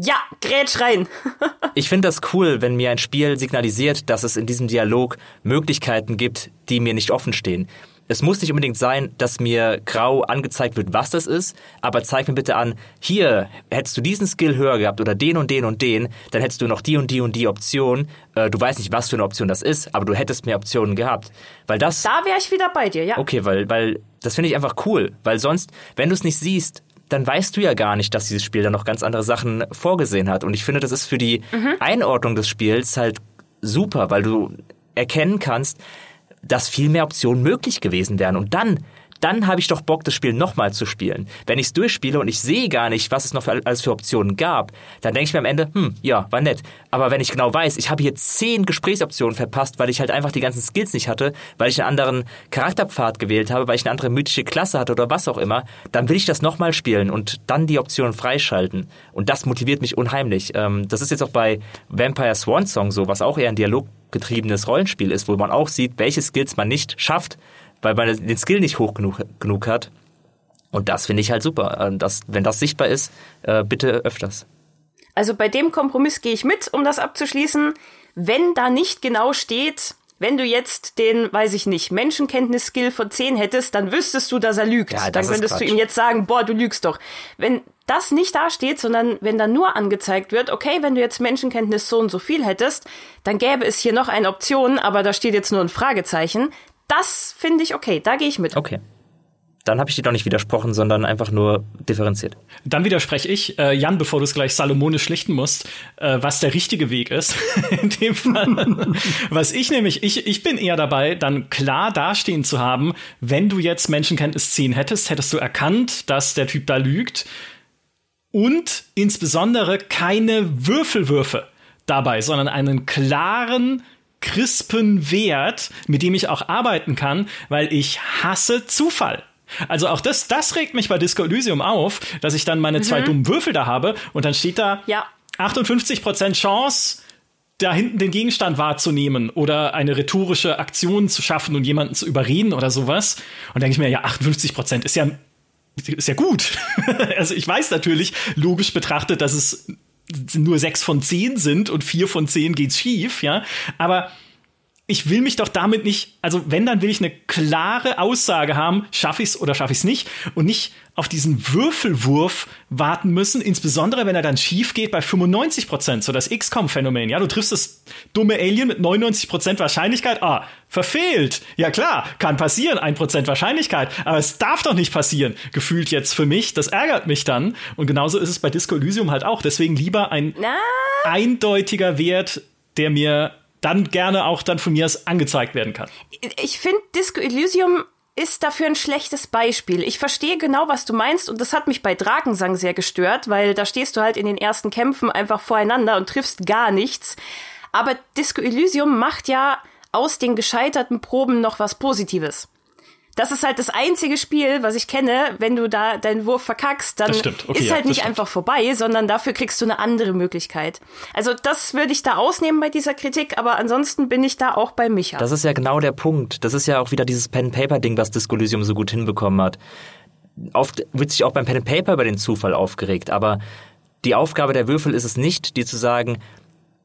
Ja, grätsch rein. ich finde das cool, wenn mir ein Spiel signalisiert, dass es in diesem Dialog Möglichkeiten gibt, die mir nicht offen stehen es muss nicht unbedingt sein, dass mir grau angezeigt wird, was das ist, aber zeig mir bitte an, hier hättest du diesen Skill höher gehabt oder den und den und den, dann hättest du noch die und die und die Option. Äh, du weißt nicht, was für eine Option das ist, aber du hättest mehr Optionen gehabt. Weil das. Da wäre ich wieder bei dir, ja. Okay, weil, weil das finde ich einfach cool. Weil sonst, wenn du es nicht siehst, dann weißt du ja gar nicht, dass dieses Spiel da noch ganz andere Sachen vorgesehen hat. Und ich finde, das ist für die mhm. Einordnung des Spiels halt super, weil du erkennen kannst, dass viel mehr Optionen möglich gewesen wären. Und dann dann habe ich doch Bock, das Spiel nochmal zu spielen. Wenn ich es durchspiele und ich sehe gar nicht, was es noch für, alles für Optionen gab, dann denke ich mir am Ende, hm, ja, war nett. Aber wenn ich genau weiß, ich habe hier zehn Gesprächsoptionen verpasst, weil ich halt einfach die ganzen Skills nicht hatte, weil ich einen anderen Charakterpfad gewählt habe, weil ich eine andere mythische Klasse hatte oder was auch immer, dann will ich das nochmal spielen und dann die Optionen freischalten. Und das motiviert mich unheimlich. Ähm, das ist jetzt auch bei Vampire Swan Song so, was auch eher ein dialoggetriebenes Rollenspiel ist, wo man auch sieht, welche Skills man nicht schafft, weil man den Skill nicht hoch genug, genug hat. Und das finde ich halt super. Äh, das, wenn das sichtbar ist, äh, bitte öfters. Also bei dem Kompromiss gehe ich mit, um das abzuschließen. Wenn da nicht genau steht, wenn du jetzt den, weiß ich nicht, Menschenkenntnis-Skill von 10 hättest, dann wüsstest du, dass er lügt. Ja, dann könntest du ihm jetzt sagen, boah, du lügst doch. Wenn das nicht da steht, sondern wenn dann nur angezeigt wird, okay, wenn du jetzt Menschenkenntnis so und so viel hättest, dann gäbe es hier noch eine Option, aber da steht jetzt nur ein Fragezeichen, das finde ich okay, da gehe ich mit. Okay. Dann habe ich dir doch nicht widersprochen, sondern einfach nur differenziert. Dann widerspreche ich, äh, Jan, bevor du es gleich salomonisch schlichten musst, äh, was der richtige Weg ist. in dem Fall. was ich nämlich, ich, ich bin eher dabei, dann klar dastehen zu haben, wenn du jetzt Menschenkenntnis 10 hättest, hättest du erkannt, dass der Typ da lügt. Und insbesondere keine Würfelwürfe dabei, sondern einen klaren crispen Wert, mit dem ich auch arbeiten kann, weil ich hasse Zufall. Also auch das, das regt mich bei Disco Elysium auf, dass ich dann meine mhm. zwei dummen Würfel da habe und dann steht da ja. 58% Chance, da hinten den Gegenstand wahrzunehmen oder eine rhetorische Aktion zu schaffen und jemanden zu überreden oder sowas. Und denke ich mir, ja, 58 ist ja, ist ja gut. also ich weiß natürlich, logisch betrachtet, dass es nur sechs von zehn sind und vier von zehn geht's schief, ja. Aber ich will mich doch damit nicht, also wenn, dann will ich eine klare Aussage haben, schaffe ich es oder schaffe ich es nicht und nicht auf diesen Würfelwurf warten müssen, insbesondere wenn er dann schief geht bei 95 Prozent, so das XCOM-Phänomen. Ja, du triffst das dumme Alien mit 99 Prozent Wahrscheinlichkeit, ah, verfehlt. Ja klar, kann passieren, ein Prozent Wahrscheinlichkeit, aber es darf doch nicht passieren, gefühlt jetzt für mich. Das ärgert mich dann und genauso ist es bei Disco Elysium halt auch. Deswegen lieber ein Na? eindeutiger Wert, der mir dann gerne auch dann von mir aus angezeigt werden kann. Ich finde, Disco Elysium ist dafür ein schlechtes Beispiel. Ich verstehe genau, was du meinst und das hat mich bei Drakensang sehr gestört, weil da stehst du halt in den ersten Kämpfen einfach voreinander und triffst gar nichts. Aber Disco Elysium macht ja aus den gescheiterten Proben noch was Positives. Das ist halt das einzige Spiel, was ich kenne, wenn du da deinen Wurf verkackst, dann okay, ist halt ja, nicht stimmt. einfach vorbei, sondern dafür kriegst du eine andere Möglichkeit. Also das würde ich da ausnehmen bei dieser Kritik, aber ansonsten bin ich da auch bei Micha. Das ist ja genau der Punkt. Das ist ja auch wieder dieses Pen-Paper-Ding, was Disco Elysium so gut hinbekommen hat. Oft wird sich auch beim Pen Paper über den Zufall aufgeregt, aber die Aufgabe der Würfel ist es nicht, dir zu sagen,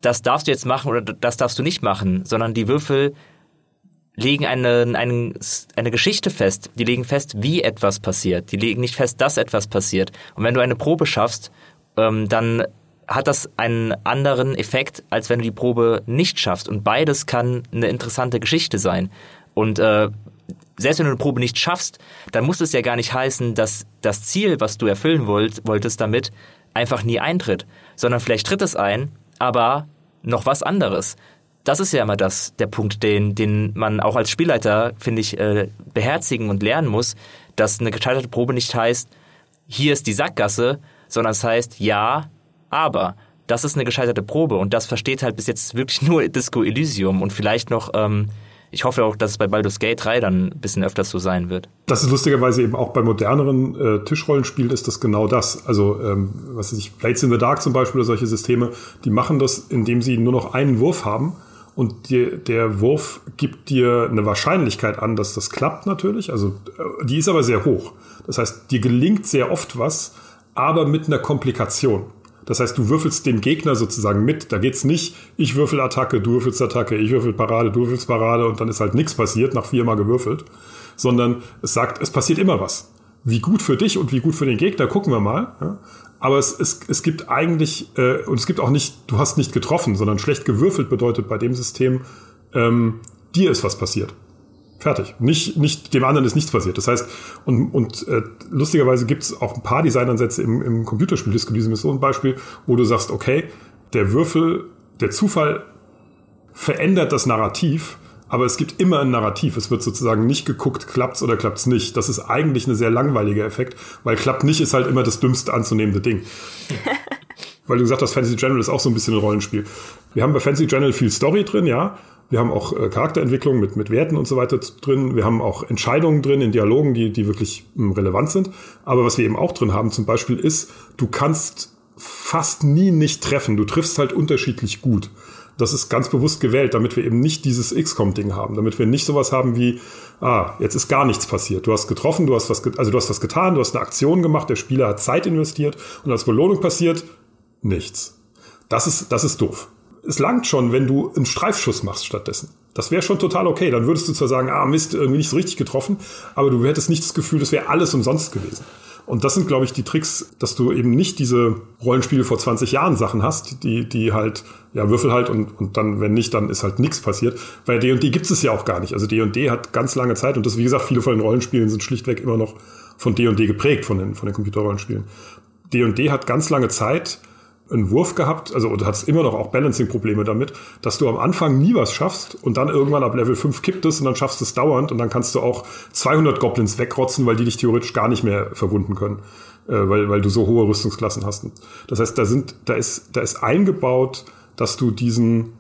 das darfst du jetzt machen oder das darfst du nicht machen, sondern die Würfel legen eine, eine, eine Geschichte fest. Die legen fest, wie etwas passiert. Die legen nicht fest, dass etwas passiert. Und wenn du eine Probe schaffst, ähm, dann hat das einen anderen Effekt, als wenn du die Probe nicht schaffst. Und beides kann eine interessante Geschichte sein. Und äh, selbst wenn du eine Probe nicht schaffst, dann muss es ja gar nicht heißen, dass das Ziel, was du erfüllen wollt, wolltest damit, einfach nie eintritt. Sondern vielleicht tritt es ein, aber noch was anderes das ist ja immer das, der Punkt, den, den man auch als Spielleiter, finde ich, äh, beherzigen und lernen muss, dass eine gescheiterte Probe nicht heißt, hier ist die Sackgasse, sondern es heißt, ja, aber. Das ist eine gescheiterte Probe und das versteht halt bis jetzt wirklich nur Disco Elysium und vielleicht noch, ähm, ich hoffe auch, dass es bei Baldur's Gate 3 dann ein bisschen öfters so sein wird. Das ist lustigerweise eben auch bei moderneren äh, Tischrollenspielen ist das genau das. Also, ähm, was weiß ich, Blades in the Dark zum Beispiel oder solche Systeme, die machen das, indem sie nur noch einen Wurf haben und dir, der Wurf gibt dir eine Wahrscheinlichkeit an, dass das klappt natürlich. Also äh, die ist aber sehr hoch. Das heißt, dir gelingt sehr oft was, aber mit einer Komplikation. Das heißt, du würfelst den Gegner sozusagen mit. Da geht's nicht, ich würfel Attacke, du würfelst Attacke, ich würfel Parade, du würfelst Parade und dann ist halt nichts passiert, nach viermal gewürfelt. Sondern es sagt, es passiert immer was. Wie gut für dich und wie gut für den Gegner, gucken wir mal. Aber es, es, es gibt eigentlich, äh, und es gibt auch nicht, du hast nicht getroffen, sondern schlecht gewürfelt bedeutet bei dem System, ähm, dir ist was passiert. Fertig. Nicht, nicht, dem anderen ist nichts passiert. Das heißt, und, und äh, lustigerweise gibt es auch ein paar Designansätze im, im Computerspiel. Disco ist so ein Beispiel, wo du sagst, okay, der Würfel, der Zufall verändert das Narrativ, aber es gibt immer ein Narrativ. Es wird sozusagen nicht geguckt, klappt's oder klappt's nicht. Das ist eigentlich ein sehr langweiliger Effekt, weil klappt nicht ist halt immer das dümmste anzunehmende Ding. weil du gesagt hast, Fantasy General ist auch so ein bisschen ein Rollenspiel. Wir haben bei Fantasy General viel Story drin, ja. Wir haben auch äh, Charakterentwicklung mit, mit Werten und so weiter drin. Wir haben auch Entscheidungen drin in Dialogen, die, die wirklich mh, hm, relevant sind. Aber was wir eben auch drin haben zum Beispiel ist, du kannst fast nie nicht treffen. Du triffst halt unterschiedlich gut das ist ganz bewusst gewählt, damit wir eben nicht dieses XCOM-Ding haben, damit wir nicht sowas haben wie, ah, jetzt ist gar nichts passiert. Du hast getroffen, du hast was, also du hast was getan, du hast eine Aktion gemacht, der Spieler hat Zeit investiert und als Belohnung passiert nichts. Das ist, das ist doof. Es langt schon, wenn du einen Streifschuss machst stattdessen. Das wäre schon total okay. Dann würdest du zwar sagen, ah Mist, irgendwie nicht so richtig getroffen, aber du hättest nicht das Gefühl, das wäre alles umsonst gewesen. Und das sind, glaube ich, die Tricks, dass du eben nicht diese Rollenspiele vor 20 Jahren Sachen hast, die, die halt, ja, Würfel halt und, und dann, wenn nicht, dann ist halt nichts passiert. Bei D&D gibt es ja auch gar nicht. Also D&D hat ganz lange Zeit und das, wie gesagt, viele von den Rollenspielen sind schlichtweg immer noch von D&D geprägt, von den, von den Computerrollenspielen. D&D hat ganz lange Zeit einen Wurf gehabt, also du hast immer noch auch Balancing-Probleme damit, dass du am Anfang nie was schaffst und dann irgendwann ab Level 5 kippt es und dann schaffst du es dauernd und dann kannst du auch 200 Goblins wegrotzen, weil die dich theoretisch gar nicht mehr verwunden können, äh, weil, weil du so hohe Rüstungsklassen hast. Das heißt, da sind, da ist, da ist eingebaut, dass du diesen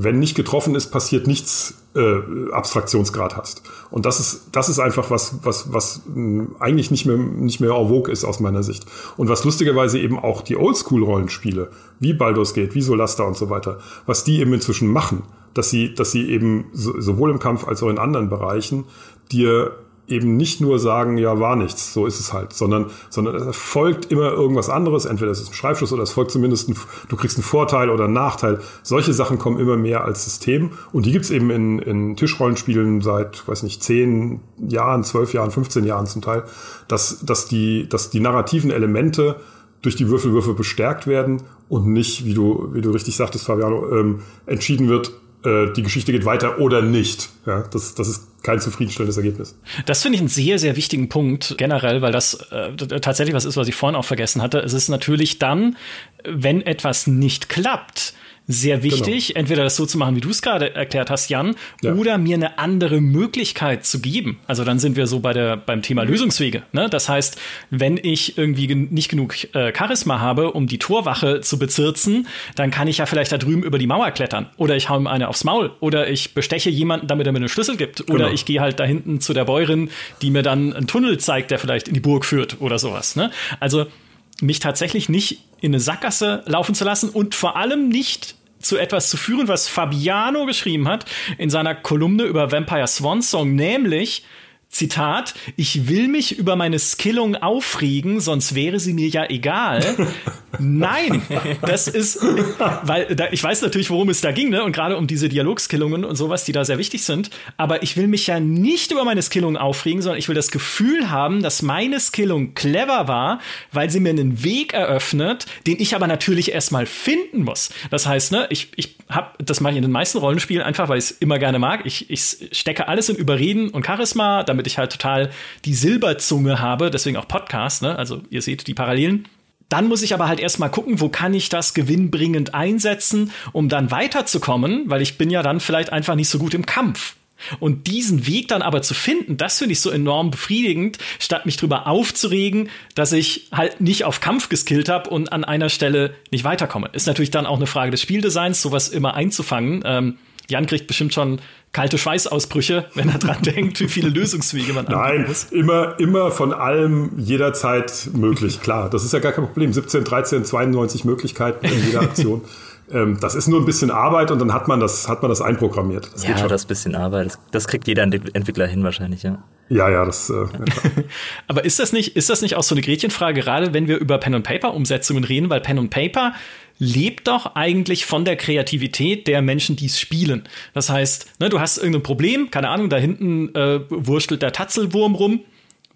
wenn nicht getroffen ist, passiert nichts äh, Abstraktionsgrad hast. Und das ist, das ist einfach was, was, was mh, hm, eigentlich nicht mehr, nicht mehr en vogue ist aus meiner Sicht. Und was lustigerweise eben auch die Oldschool-Rollenspiele, wie Baldur's Gate, wie Solasta und so weiter, was die eben inzwischen machen, dass sie, dass sie eben so, sowohl im Kampf als auch in anderen Bereichen dir eben nicht nur sagen, ja, war nichts, so ist es halt, sondern, sondern es folgt immer irgendwas anderes. Entweder es ist ein Schreibschluss oder es folgt zumindest ein, du kriegst einen Vorteil oder einen Nachteil. Solche Sachen kommen immer mehr als System. Und die gibt's eben in, in Tischrollenspielen seit, weiß nicht, zehn Jahren, zwölf Jahren, 15 Jahren zum Teil, dass, dass die, dass die narrativen Elemente durch die Würfelwürfe bestärkt werden und nicht, wie du, wie du richtig sagtest, Fabiano, ähm, entschieden wird, äh, die Geschichte geht weiter oder nicht. Ja, das, das ist kein zufriedenstellendes Ergebnis. Das finde ich einen sehr, sehr wichtigen Punkt generell, weil das äh, tatsächlich was ist, was ich vorhin auch vergessen hatte. Es ist natürlich dann, wenn etwas nicht klappt, sehr wichtig, genau. entweder das so zu machen, wie du es gerade erklärt hast, Jan, ja. oder mir eine andere Möglichkeit zu geben. Also dann sind wir so bei der, beim Thema Lösungswege. Ne? Das heißt, wenn ich irgendwie gen nicht genug äh, Charisma habe, um die Torwache zu bezirzen, dann kann ich ja vielleicht da drüben über die Mauer klettern. Oder ich hau ihm eine aufs Maul. Oder ich besteche jemanden, damit er mir einen Schlüssel gibt. Genau. Oder ich gehe halt da hinten zu der Bäuerin, die mir dann einen Tunnel zeigt, der vielleicht in die Burg führt oder sowas. Ne? Also mich tatsächlich nicht in eine Sackgasse laufen zu lassen und vor allem nicht zu etwas zu führen, was Fabiano geschrieben hat in seiner Kolumne über Vampire Swan Song, nämlich Zitat, ich will mich über meine Skillung aufregen, sonst wäre sie mir ja egal. Nein, das ist, weil da, ich weiß natürlich, worum es da ging, ne? Und gerade um diese Dialogskillungen und sowas, die da sehr wichtig sind. Aber ich will mich ja nicht über meine Skillung aufregen, sondern ich will das Gefühl haben, dass meine Skillung clever war, weil sie mir einen Weg eröffnet, den ich aber natürlich erstmal finden muss. Das heißt, ne, ich, ich hab, das mache ich in den meisten Rollenspielen einfach, weil ich es immer gerne mag. Ich, ich stecke alles in Überreden und Charisma, damit ich halt total die Silberzunge habe, deswegen auch Podcast, ne? Also ihr seht die Parallelen. Dann muss ich aber halt erstmal gucken, wo kann ich das gewinnbringend einsetzen, um dann weiterzukommen, weil ich bin ja dann vielleicht einfach nicht so gut im Kampf. Und diesen Weg dann aber zu finden, das finde ich so enorm befriedigend, statt mich drüber aufzuregen, dass ich halt nicht auf Kampf geskillt habe und an einer Stelle nicht weiterkomme. Ist natürlich dann auch eine Frage des Spieldesigns, sowas immer einzufangen. Ähm, Jan kriegt bestimmt schon kalte Schweißausbrüche, wenn er dran denkt, wie viele Lösungswege man Nein, muss. immer, immer von allem jederzeit möglich. Klar, das ist ja gar kein Problem. 17, 13, 92 Möglichkeiten in jeder Aktion. Ähm, das ist nur ein bisschen Arbeit und dann hat man das, hat man das einprogrammiert. Das ja, das bisschen Arbeit, das, das, kriegt jeder Entwickler hin wahrscheinlich, ja. Ja, ja, das. Äh, Aber ist das nicht, ist das nicht auch so eine Gretchenfrage, gerade wenn wir über Pen and Paper Umsetzungen reden, weil Pen and Paper lebt doch eigentlich von der Kreativität der Menschen, die es spielen. Das heißt, ne, du hast irgendein Problem, keine Ahnung, da hinten äh, wurstelt der Tatzelwurm rum.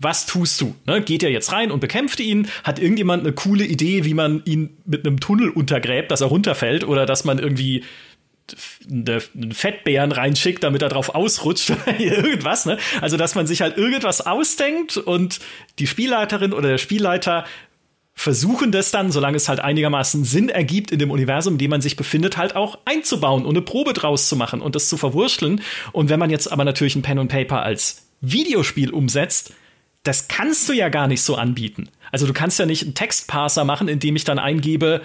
Was tust du? Ne, geht er jetzt rein und bekämpft ihn? Hat irgendjemand eine coole Idee, wie man ihn mit einem Tunnel untergräbt, dass er runterfällt oder dass man irgendwie einen Fettbären reinschickt, damit er drauf ausrutscht oder irgendwas, ne? Also, dass man sich halt irgendwas ausdenkt und die Spielleiterin oder der Spielleiter versuchen das dann, solange es halt einigermaßen Sinn ergibt in dem Universum, in dem man sich befindet, halt auch einzubauen und eine Probe draus zu machen und das zu verwurschteln. Und wenn man jetzt aber natürlich ein Pen und Paper als Videospiel umsetzt, das kannst du ja gar nicht so anbieten. Also du kannst ja nicht einen Textparser machen, in dem ich dann eingebe,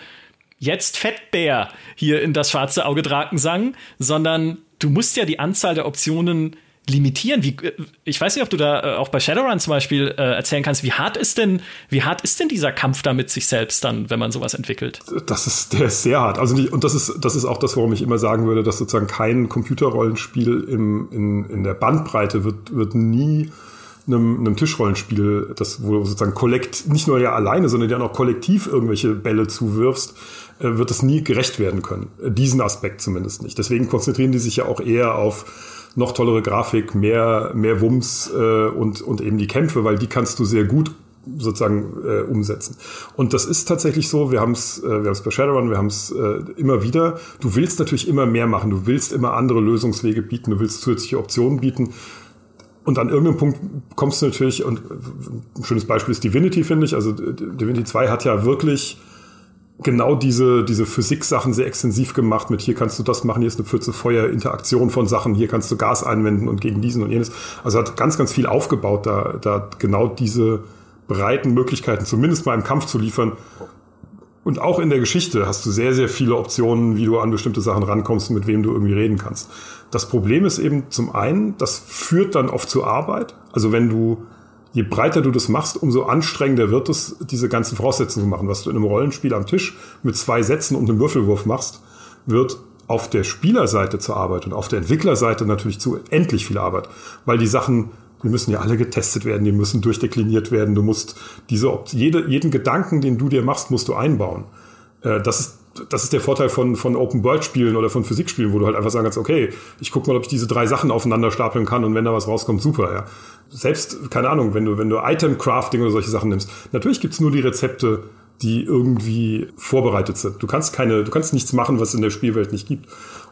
jetzt Fettbär hier in das schwarze Auge Drakensang, sondern du musst ja die Anzahl der Optionen limitieren? Wie, äh, ich weiß nicht, ob du da äh, auch bei Shadowrun zum Beispiel äh, erzählen kannst, wie hart ist denn, wie hart ist denn dieser Kampf da mit sich selbst dann, wenn man sowas entwickelt? Das ist, der ist sehr hart. Also nicht, und das ist, das ist auch das, warum ich immer sagen würde, dass sozusagen kein Computerrollenspiel im, in, in der Bandbreite wird, wird nie einem, einem Tischrollenspiel, das, wo du sozusagen kollekt, nicht nur ja alleine, sondern dir auch kollektiv irgendwelche Bälle zuwirfst, äh, wird es nie gerecht werden können. Diesen Aspekt zumindest nicht. Deswegen konzentrieren die sich ja auch eher auf noch tollere Grafik, mehr, mehr Wumms äh, und, und eben die Kämpfe, weil die kannst du sehr gut sozusagen äh, umsetzen. Und das ist tatsächlich so, wir haben es äh, wir haben es bei Shadowrun, wir haben es äh, immer wieder. Du willst natürlich immer mehr machen, du willst immer andere Lösungswege bieten, du willst zusätzliche Optionen bieten. Und an irgendeinem Punkt kommst du natürlich, und ein schönes Beispiel ist Divinity, finde ich. Also Divinity 2 hat ja wirklich genau diese, diese Physik-Sachen sehr extensiv gemacht mit hier kannst du das machen, hier ist eine Pfütze Feuer, Interaktion von Sachen, hier kannst du Gas einwenden und gegen diesen und jenes. Also hat ganz, ganz viel aufgebaut, da, da genau diese breiten Möglichkeiten zumindest mal im Kampf zu liefern. Und auch in der Geschichte hast du sehr, sehr viele Optionen, wie du an bestimmte Sachen rankommst, mit wem du irgendwie reden kannst. Das Problem ist eben zum einen, das führt dann oft zur Arbeit. Also wenn du je breiter du das machst, umso anstrengender wird es, diese ganzen Voraussetzungen zu machen. Was du in einem Rollenspiel am Tisch mit zwei Sätzen und einem Würfelwurf machst, wird auf der Spielerseite zur Arbeit und auf der Entwicklerseite natürlich zu endlich viel Arbeit, weil die Sachen Die müssen ja alle getestet werden, die müssen durchdekliniert werden. Du musst diese, jede, jeden Gedanken, den du dir machst, musst du einbauen. Äh, das ist das ist der Vorteil von, von Open-World-Spielen oder von Physikspielen, wo du halt einfach sagen kannst, okay, ich guck mal, ob ich diese drei Sachen aufeinander stapeln kann und wenn da was rauskommt, super, ja. Selbst, keine Ahnung, wenn du, wenn du Item-Crafting oder solche Sachen nimmst, natürlich gibt's nur die Rezepte, die irgendwie vorbereitet sind. Du kannst keine, du kannst nichts machen, was es in der Spielwelt nicht gibt.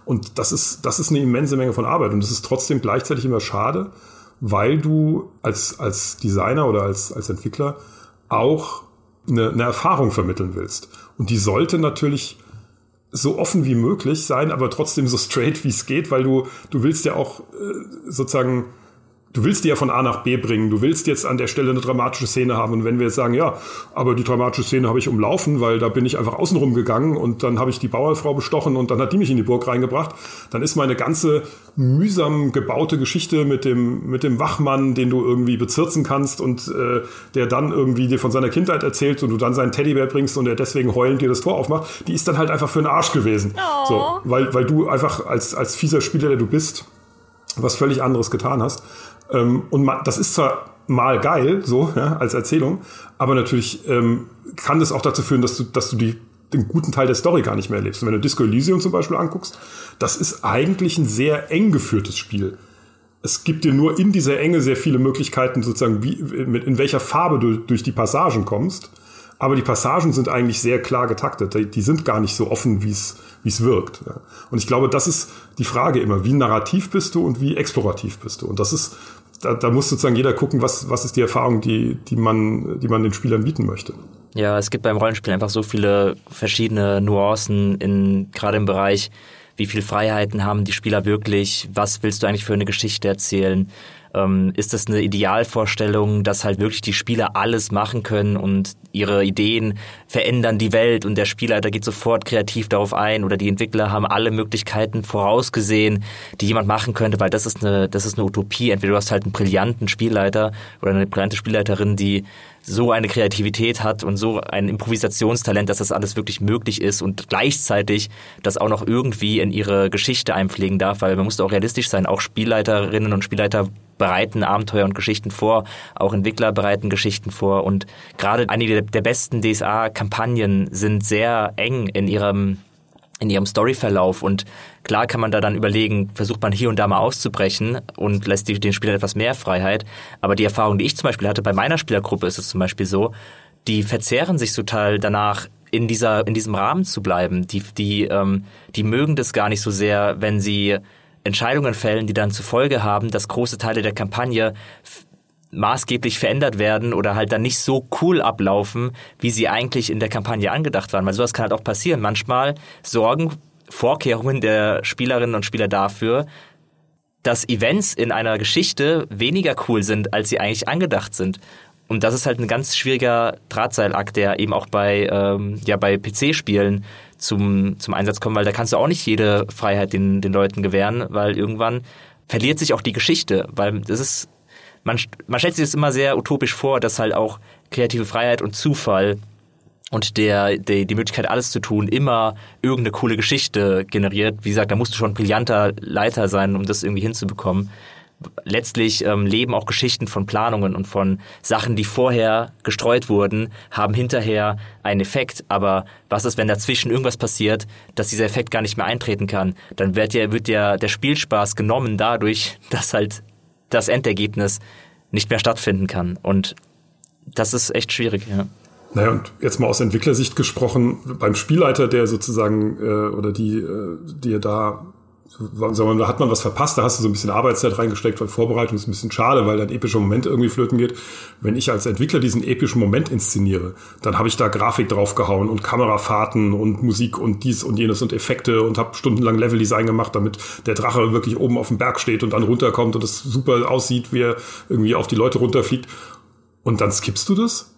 Und das ist, das ist eine immense Menge von Arbeit. Und das ist trotzdem gleichzeitig immer schade, weil du als, als Designer oder als, als Entwickler auch eine, eine Erfahrung vermitteln willst. Und die sollte natürlich so offen wie möglich sein, aber trotzdem so straight wie es geht, weil du, du willst ja auch äh, sozusagen du willst die ja von A nach B bringen. Du willst jetzt an der Stelle eine dramatische Szene haben. Und wenn wir jetzt sagen, ja, aber die dramatische Szene habe ich umlaufen, weil da bin ich einfach außenrum gegangen und dann habe ich die Bauerfrau bestochen und dann hat die mich in die Burg reingebracht, dann ist meine ganze mühsam gebaute Geschichte mit dem, mit dem Wachmann, den du irgendwie bezirzen kannst und äh, der dann irgendwie dir von seiner Kindheit erzählt und du dann seinen Teddybär bringst und der deswegen heulend dir das Tor aufmacht, die ist dann halt einfach für den Arsch gewesen. Oh. So, weil, weil du einfach als, als fieser Spieler, der du bist, was völlig anderes getan hast. Ähm, und man, das ist zwar mal geil, so ja, als Erzählung, aber natürlich ähm, kann das auch dazu führen, dass du, dass du die, den guten Teil der Story gar nicht mehr erlebst. Und wenn du Disco Elysium zum Beispiel anguckst, das ist eigentlich ein sehr eng geführtes Spiel. Es gibt dir nur in dieser Enge sehr viele Möglichkeiten, sozusagen, wie, mit, in welcher Farbe du durch die Passagen kommst. Aber die Passagen sind eigentlich sehr klar getaktet. Die, sind gar nicht so offen, wie es wirkt. Und ich glaube, das ist die Frage immer, wie narrativ bist du und wie explorativ bist du. Und das ist, da, da muss sozusagen jeder gucken, was, was ist die Erfahrung, die, die, man, die man den Spielern bieten möchte. Ja, es gibt beim Rollenspiel einfach so viele verschiedene Nuancen, in, gerade im Bereich, wie viel Freiheiten haben die Spieler wirklich, was willst du eigentlich für eine Geschichte erzählen, ähm, ist das eine Idealvorstellung, dass halt wirklich die Spieler alles machen können und ihre Ideen verändern die Welt und der Spielleiter geht sofort kreativ darauf ein oder die Entwickler haben alle Möglichkeiten vorausgesehen, die jemand machen könnte, weil das ist eine, das ist eine Utopie. Entweder du hast halt einen brillanten Spielleiter oder eine brillante Spielleiterin, die so eine Kreativität hat und so ein Improvisationstalent, dass das alles wirklich möglich ist und gleichzeitig das auch noch irgendwie in ihre Geschichte einpflegen darf, weil man muss auch realistisch sein. Auch Spielleiterinnen und Spielleiter bereiten Abenteuer und Geschichten vor, auch Entwickler bereiten Geschichten vor und gerade einige der besten DSA-Kampagnen sind sehr eng in ihrem in ihrem Storyverlauf und klar kann man da dann überlegen, versucht man hier und da mal auszubrechen und lässt den Spielern etwas mehr Freiheit, aber die Erfahrung, die ich zum Beispiel hatte bei meiner Spielergruppe, ist es zum Beispiel so, die verzehren sich total danach, in dieser in diesem Rahmen zu bleiben. Die die ähm, die mögen das gar nicht so sehr, wenn sie Entscheidungen fällen, die dann zur Folge haben, dass große Teile der Kampagne maßgeblich verändert werden oder halt dann nicht so cool ablaufen, wie sie eigentlich in der Kampagne angedacht waren. Weil sowas kann halt auch passieren. Manchmal sorgen Vorkehrungen der Spielerinnen und Spieler dafür, dass Events in einer Geschichte weniger cool sind, als sie eigentlich angedacht sind. Und das ist halt ein ganz schwieriger Drahtseilakt, der eben auch bei, ähm, ja, bei PC-Spielen zum, zum Einsatz kommt, weil da kannst du auch nicht jede Freiheit den, den Leuten gewähren, weil irgendwann verliert sich auch die Geschichte, weil das ist, man, man stellt sich das immer sehr utopisch vor, dass halt auch kreative Freiheit und Zufall und der, der, die Möglichkeit, alles zu tun, immer irgendeine coole Geschichte generiert. Wie gesagt, da musst du schon ein brillanter Leiter sein, um das irgendwie hinzubekommen letztlich ähm, leben auch Geschichten von Planungen und von Sachen, die vorher gestreut wurden, haben hinterher einen Effekt. Aber was ist, wenn dazwischen irgendwas passiert, dass dieser Effekt gar nicht mehr eintreten kann? Dann wird ja, wird ja der Spielspaß genommen dadurch, dass halt das Endergebnis nicht mehr stattfinden kann. Und das ist echt schwierig, ja. Naja, und jetzt mal aus Entwicklersicht gesprochen, beim Spielleiter, der sozusagen äh, oder die, äh, die da wir, da hat man was verpasst, da hast du so ein bisschen Arbeitszeit reingesteckt, weil Vorbereitung ist ein bisschen schade, weil dann epischer Moment irgendwie flöten geht. Wenn ich als Entwickler diesen epischen Moment inszeniere, dann habe ich da Grafik draufgehauen und Kamerafahrten und Musik und dies und jenes und Effekte und habe stundenlang Leveldesign gemacht, damit der Drache wirklich oben auf dem Berg steht und dann runterkommt und es super aussieht, wie er irgendwie auf die Leute runterfliegt. Und dann skippst du das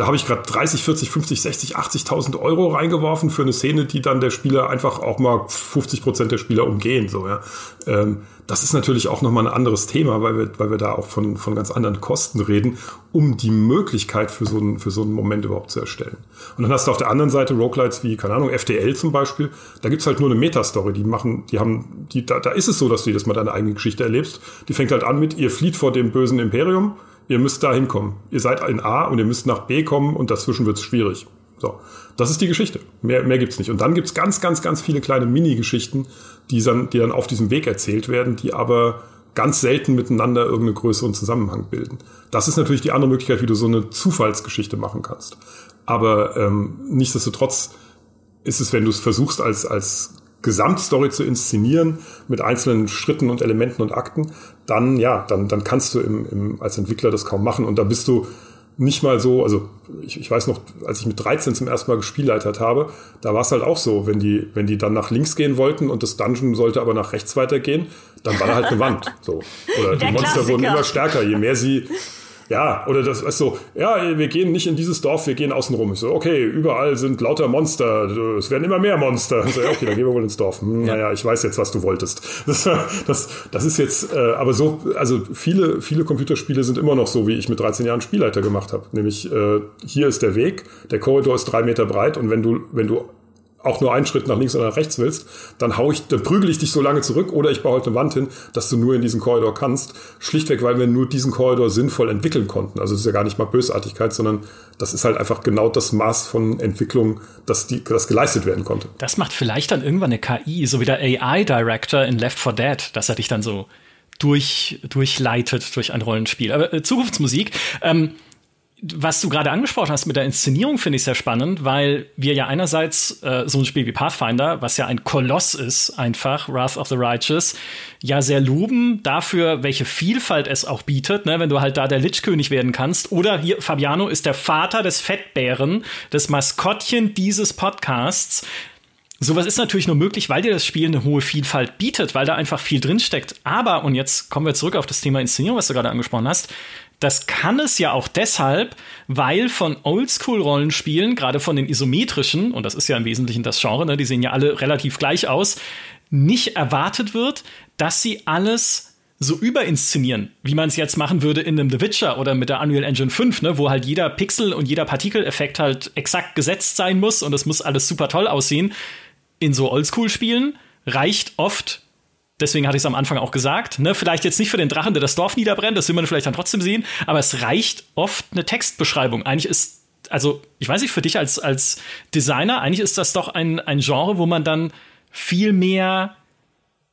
da habe ich gerade 30, 40, 50, 60, 80.000 Euro reingeworfen für eine Szene, die dann der Spieler einfach auch mal 50 Prozent der Spieler umgehen. So, ja. Ähm, das ist natürlich auch nochmal ein anderes Thema, weil wir, weil wir da auch von, von ganz anderen Kosten reden, um die Möglichkeit für so, einen, für so einen Moment überhaupt zu erstellen. Und dann hast du auf der anderen Seite Roguelites wie, keine Ahnung, FTL zum Beispiel, da gibt's halt nur eine Metastory, die machen, die haben, die, da, da ist es so, dass du jedes Mal deine eigene Geschichte erlebst. Die fängt halt an mit, ihr flieht vor dem bösen Imperium, ihr müsst da hinkommen. Ihr seid in A und ihr müsst nach B kommen und dazwischen wird's schwierig. So, das ist die Geschichte. Mehr, mehr gibt's nicht. Und dann gibt's ganz, ganz, ganz viele kleine Mini-Geschichten, die dann, die dann auf diesem Weg erzählt werden, die aber ganz selten miteinander irgendeinen größeren Zusammenhang bilden. Das ist natürlich die andere Möglichkeit, wie du so eine Zufallsgeschichte machen kannst. Aber ähm, nichtsdestotrotz ist es, wenn du es versuchst, als, als Gesamtstory zu inszenieren mit einzelnen Schritten und Elementen und Akten, dann ja, dann, dann kannst du im, im, als Entwickler das kaum machen. Und da bist du nicht mal so, also ich, ich weiß noch, als ich mit 13 zum ersten Mal gespielleitert habe, da war es halt auch so, wenn die, wenn die dann nach links gehen wollten und das Dungeon sollte aber nach rechts weitergehen, dann war da halt eine Wand. So. Oder die Monster wurden immer stärker, je mehr sie ja, oder das ist so, ja, wir gehen nicht in dieses Dorf, wir gehen außen rum. Ich so, okay, überall sind lauter Monster, es werden immer mehr Monster. Ich so, ja, okay, dann gehen wir wohl ins Dorf. Hm, ja. Naja, ich weiß jetzt, was du wolltest. Das, das, das ist jetzt, äh, aber so, also viele, viele Computerspiele sind immer noch so, wie ich mit 13 Jahren Spielleiter gemacht habe. Nämlich, äh, hier ist der Weg, der Korridor ist drei Meter breit und wenn du, wenn du auch nur einen Schritt nach links oder nach rechts willst, dann hau ich, dann prügel ich dich so lange zurück oder ich baue halt eine Wand hin, dass du nur in diesen Korridor kannst. Schlichtweg, weil wir nur diesen Korridor sinnvoll entwickeln konnten. Also es ist ja gar nicht mal Bösartigkeit, sondern das ist halt einfach genau das Maß von Entwicklung, dass die, das geleistet werden konnte. Das macht vielleicht dann irgendwann eine KI, so wie der AI-Director in Left 4 Dead, dass er dich dann so durch, durchleitet durch ein Rollenspiel. Aber äh, Zukunftsmusik, ähm, was du gerade angesprochen hast mit der Inszenierung, finde ich sehr spannend, weil wir ja einerseits äh, so ein Spiel wie Pathfinder, was ja ein Koloss ist, einfach, Wrath of the Righteous, ja sehr loben dafür, welche Vielfalt es auch bietet, ne? wenn du halt da der Lichkönig werden kannst. Oder hier, Fabiano ist der Vater des Fettbären, des Maskottchen dieses Podcasts. Sowas ist natürlich nur möglich, weil dir das Spiel eine hohe Vielfalt bietet, weil da einfach viel drinsteckt. Aber, und jetzt kommen wir zurück auf das Thema Inszenierung, was du gerade angesprochen hast, das kann es ja auch deshalb, weil von Oldschool-Rollenspielen, gerade von den isometrischen, und das ist ja im Wesentlichen das Genre, ne, die sehen ja alle relativ gleich aus, nicht erwartet wird, dass sie alles so überinszenieren, wie man es jetzt machen würde in einem The Witcher oder mit der Unreal Engine 5, ne, wo halt jeder Pixel und jeder Partikeleffekt halt exakt gesetzt sein muss und es muss alles super toll aussehen. In so Oldschool-Spielen reicht oft Deswegen hatte ich es am Anfang auch gesagt. Ne? Vielleicht jetzt nicht für den Drachen, der das Dorf niederbrennt, das will man vielleicht dann trotzdem sehen, aber es reicht oft eine Textbeschreibung. Eigentlich ist, also ich weiß nicht, für dich als, als Designer, eigentlich ist das doch ein, ein Genre, wo man dann viel mehr